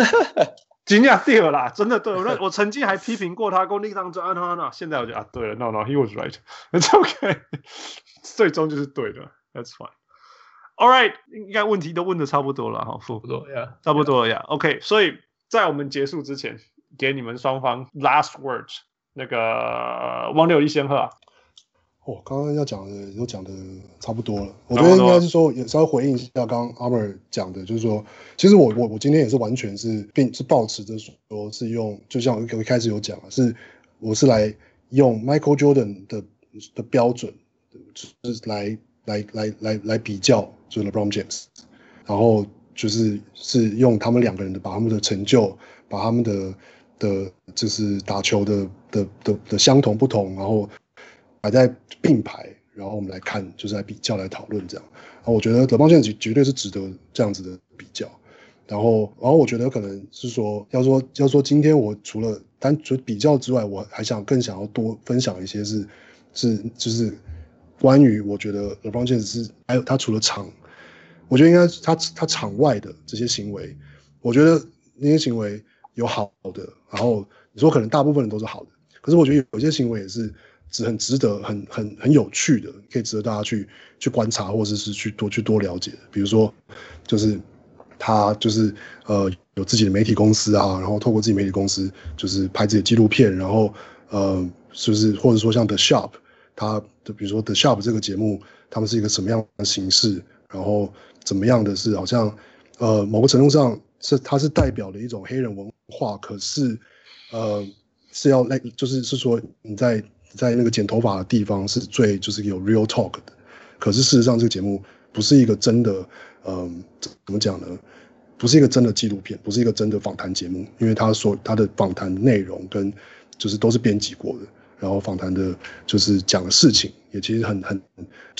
惊讶对了啦，真的对。我那我曾经还批评过他，功力当中啊那那，现在我就啊对了，no no，he was right，it's okay，<laughs> 最终就是对的，that's fine。All right，应该问题都问的差不多了哈，差不多呀，差不多了呀。OK，所以在我们结束之前，给你们双方 last words。那个汪六一先喝啊。哦，刚刚要讲的都讲的差不多了。我觉得应该是说，也稍微回应一下刚刚阿 mer 讲的，就是说，其实我我我今天也是完全是并是抱持着说是用，就像我一开始有讲啊，是我是来用 Michael Jordan 的的标准，就是来。来来来来比较，就是 LeBron James，然后就是是用他们两个人的把他们的成就，把他们的的，就是打球的的的的相同不同，然后摆在并排，然后我们来看，就是来比较来讨论这样。然后我觉得 LeBron James 绝对是值得这样子的比较。然后然后我觉得可能是说，要说要说今天我除了单纯比较之外，我还想更想要多分享一些是是就是。关于我觉得 LeBron James 是还有他除了场，我觉得应该他他场外的这些行为，我觉得那些行为有好的，然后你说可能大部分人都是好的，可是我觉得有些行为也是值很值得很很很有趣的，可以值得大家去去观察或者是去多去多了解。比如说，就是他就是呃有自己的媒体公司啊，然后透过自己媒体公司就是拍自己的纪录片，然后呃就是或者说像 The Shop。他的比如说《The Shop》这个节目，他们是一个什么样的形式？然后怎么样的是好像，呃，某个程度上是它是代表了一种黑人文化，可是，呃，是要那，就是是说你在在那个剪头发的地方是最就是有 real talk 的，可是事实上这个节目不是一个真的，嗯、怎么讲呢？不是一个真的纪录片，不是一个真的访谈节目，因为他说他的访谈内容跟就是都是编辑过的。然后访谈的，就是讲的事情，也其实很很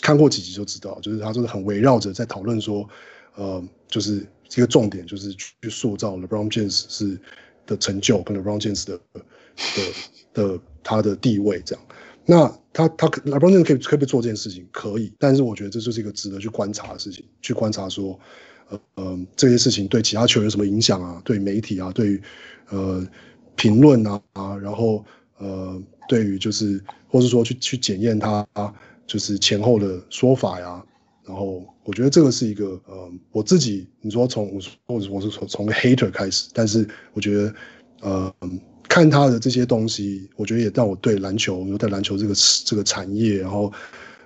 看过几集就知道，就是他就是很围绕着在讨论说，呃，就是这个重点就是去塑造 LeBron James 是的成就跟 LeBron James 的的的他的地位这样。那他他 LeBron James 可可不可以做这件事情？可以，但是我觉得这就是一个值得去观察的事情，去观察说，呃呃，这些事情对其他球员有什么影响啊？对媒体啊，对呃评论啊啊，然后呃。对于就是，或是说去去检验他，就是前后的说法呀。然后我觉得这个是一个，呃，我自己你说从我或者我是从从个 hater 开始，但是我觉得，呃，看他的这些东西，我觉得也让我对篮球，对篮球这个这个产业，然后，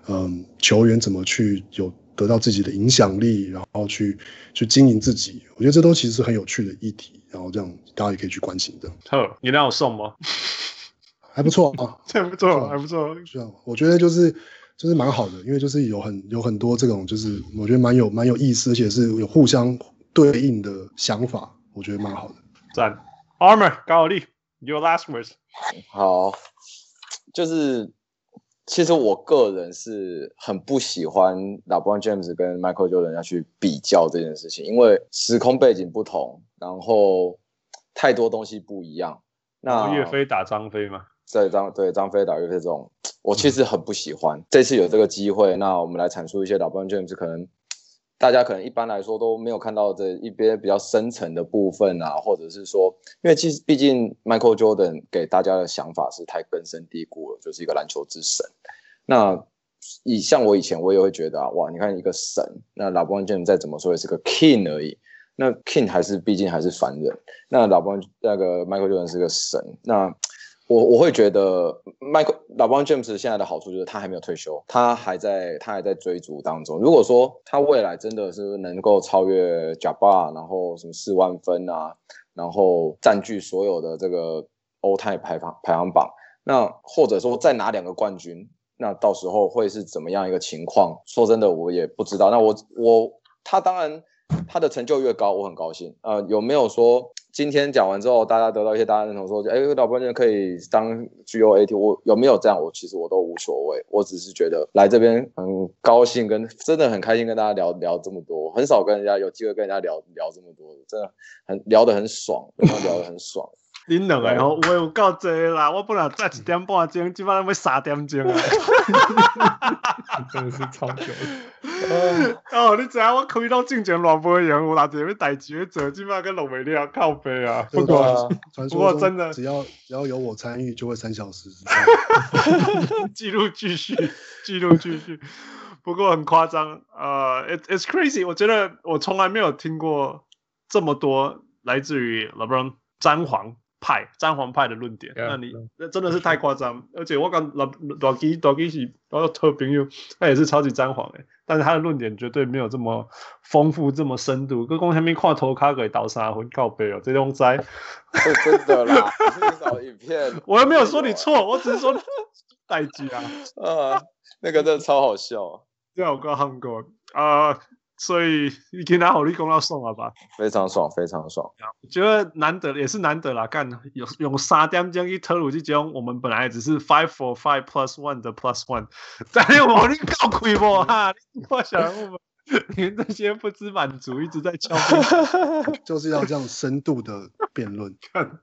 嗯、球员怎么去有得到自己的影响力，然后去去经营自己，我觉得这都其实是很有趣的议题。然后这样大家也可以去关心的。呵，你让我送吗？还不错啊，<laughs> 还不错，还不错。是啊，我觉得就是就是蛮好的，因为就是有很有很多这种，就是我觉得蛮有蛮有意思，而且是有互相对应的想法，我觉得蛮好的。赞，Armor 高力，Your last words。好，就是其实我个人是很不喜欢 LeBron James 跟 Michael Jordan 要去比较这件事情，因为时空背景不同，然后太多东西不一样。那岳飞打张飞吗？在张对张飞打岳飞这种，我其实很不喜欢。嗯、这次有这个机会，那我们来阐述一些 LeBron James 可能大家可能一般来说都没有看到这一边比较深层的部分啊，或者是说，因为其实毕竟 Michael Jordan 给大家的想法是太根深蒂固了，就是一个篮球之神。那以像我以前我也会觉得啊，哇，你看一个神，那 LeBron James 再怎么说也是个 king 而已。那 King 还是毕竟还是凡人，那老邦那个 Michael Jordan 是个神。那我我会觉得 Mike 老邦 James 现在的好处就是他还没有退休，他还在他还在追逐当中。如果说他未来真的是能够超越贾爸然后什么四万分啊，然后占据所有的这个欧泰排行排行榜，那或者说再拿两个冠军，那到时候会是怎么样一个情况？说真的，我也不知道。那我我他当然。他的成就越高，我很高兴。呃，有没有说今天讲完之后，大家得到一些大家认同，说，哎，老伯就可以当 GOAT？我有没有这样？我其实我都无所谓。我只是觉得来这边很高兴，跟真的很开心跟大家聊聊这么多。很少跟人家有机会跟人家聊聊这么多，真的很聊得很爽，跟他聊得很爽。恁两个吼，话有够济啦！<laughs> 我本来早一点半钟，今晚要三点钟啊！<laughs> 真的是超久。<laughs> 哦，你知影我开到进前乱飞扬，有哪点要代志要做，今晚跟龙尾你要靠背啊！不过，不过真的，只要只要有我参与，就会三小时。记录继续，记录继续。不过很夸张啊！It it's crazy。我觉得我从来没有听过这么多来自于 LeBron 詹皇。派詹皇派的论点，yeah, 那你那真的是太夸张，<laughs> 而且我讲老老基老基是我特朋友，他也是超级詹皇诶，但是他的论点绝对没有这么丰富，这么深度。跟公下面看头卡给倒沙魂靠背哦，这种灾，真的啦，找影片，<laughs> 我又没有说你错，我只是说 <laughs> 代志啊，啊，那个真的超好笑，对啊，我刚韩国啊。所以你给他好利功要送了吧？非常爽，非常爽。我觉得难得也是难得啦，干有用三点钟去投入这种，我们本来只是 five for five plus one 的 plus one，但是我你搞亏不哈？我想我们你们这些不知满足一直在敲，<laughs> 就是要这样深度的辩论，看，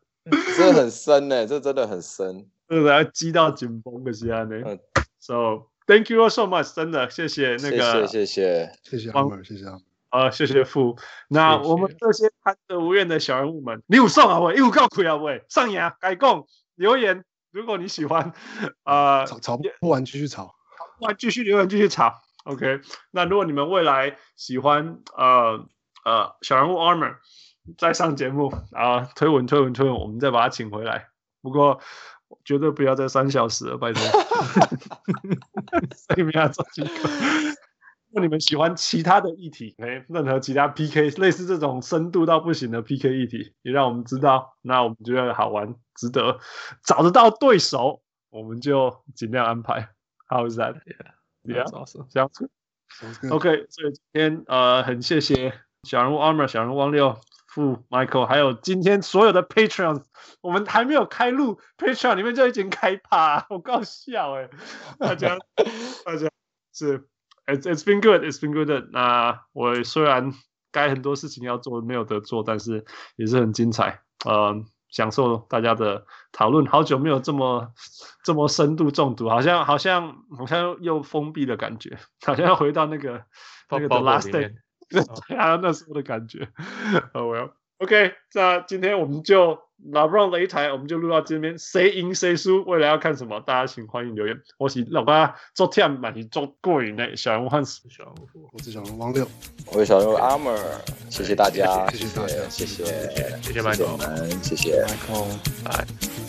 这很深呢，这真的很深，这个要激到紧绷的时候呢。嗯，so。Thank you all so much，真的谢谢那个，谢谢谢谢谢谢阿门，谢谢阿呃，谢谢傅。那我们这些贪得无厌的小人物们，你有送啊喂，有告亏啊喂，上牙改供留言，如果你喜欢，呃，吵吵不完继续吵，吵不完继续留言继续吵。OK，那如果你们未来喜欢呃呃小人物 Armor 再上节目啊、呃，推文推文推文，我们再把他请回来。不过。绝对不要再三小时了，拜托。<laughs> 你们要做几个？如果你们喜欢其他的议题，<laughs> 哎，任何其他 PK，类似这种深度到不行的 PK 议题，也让我们知道。那我们觉得好玩，值得找得到对手，我们就尽量安排。How is that? Yeah, yeah, awesome. 这样子。OK，所以今天呃，很谢谢小人物 Armor，小人物汪六。付 Michael，还有今天所有的 Patreon，我们还没有开录 Patreon 里面就已经开趴，好搞笑哎！大家大家是，It's It's been good, It's been good。那我虽然该很多事情要做没有得做，但是也是很精彩，呃，享受大家的讨论。好久没有这么这么深度中毒，好像好像好像又封闭的感觉，好像要回到那个那个 The Last Day。还有那时候的感觉，哦，Well，OK，那今天我们就 LeBron 擂台，我们就录到这边，谁赢谁输，未来要看什么，大家请欢迎留言。我是老爸做天满是做过瘾的小人物汉斯，小人物，我是小人物汪六，我是小人物 Armor，谢谢大家，谢谢大家，谢谢，谢谢麦总，谢谢麦总，拜。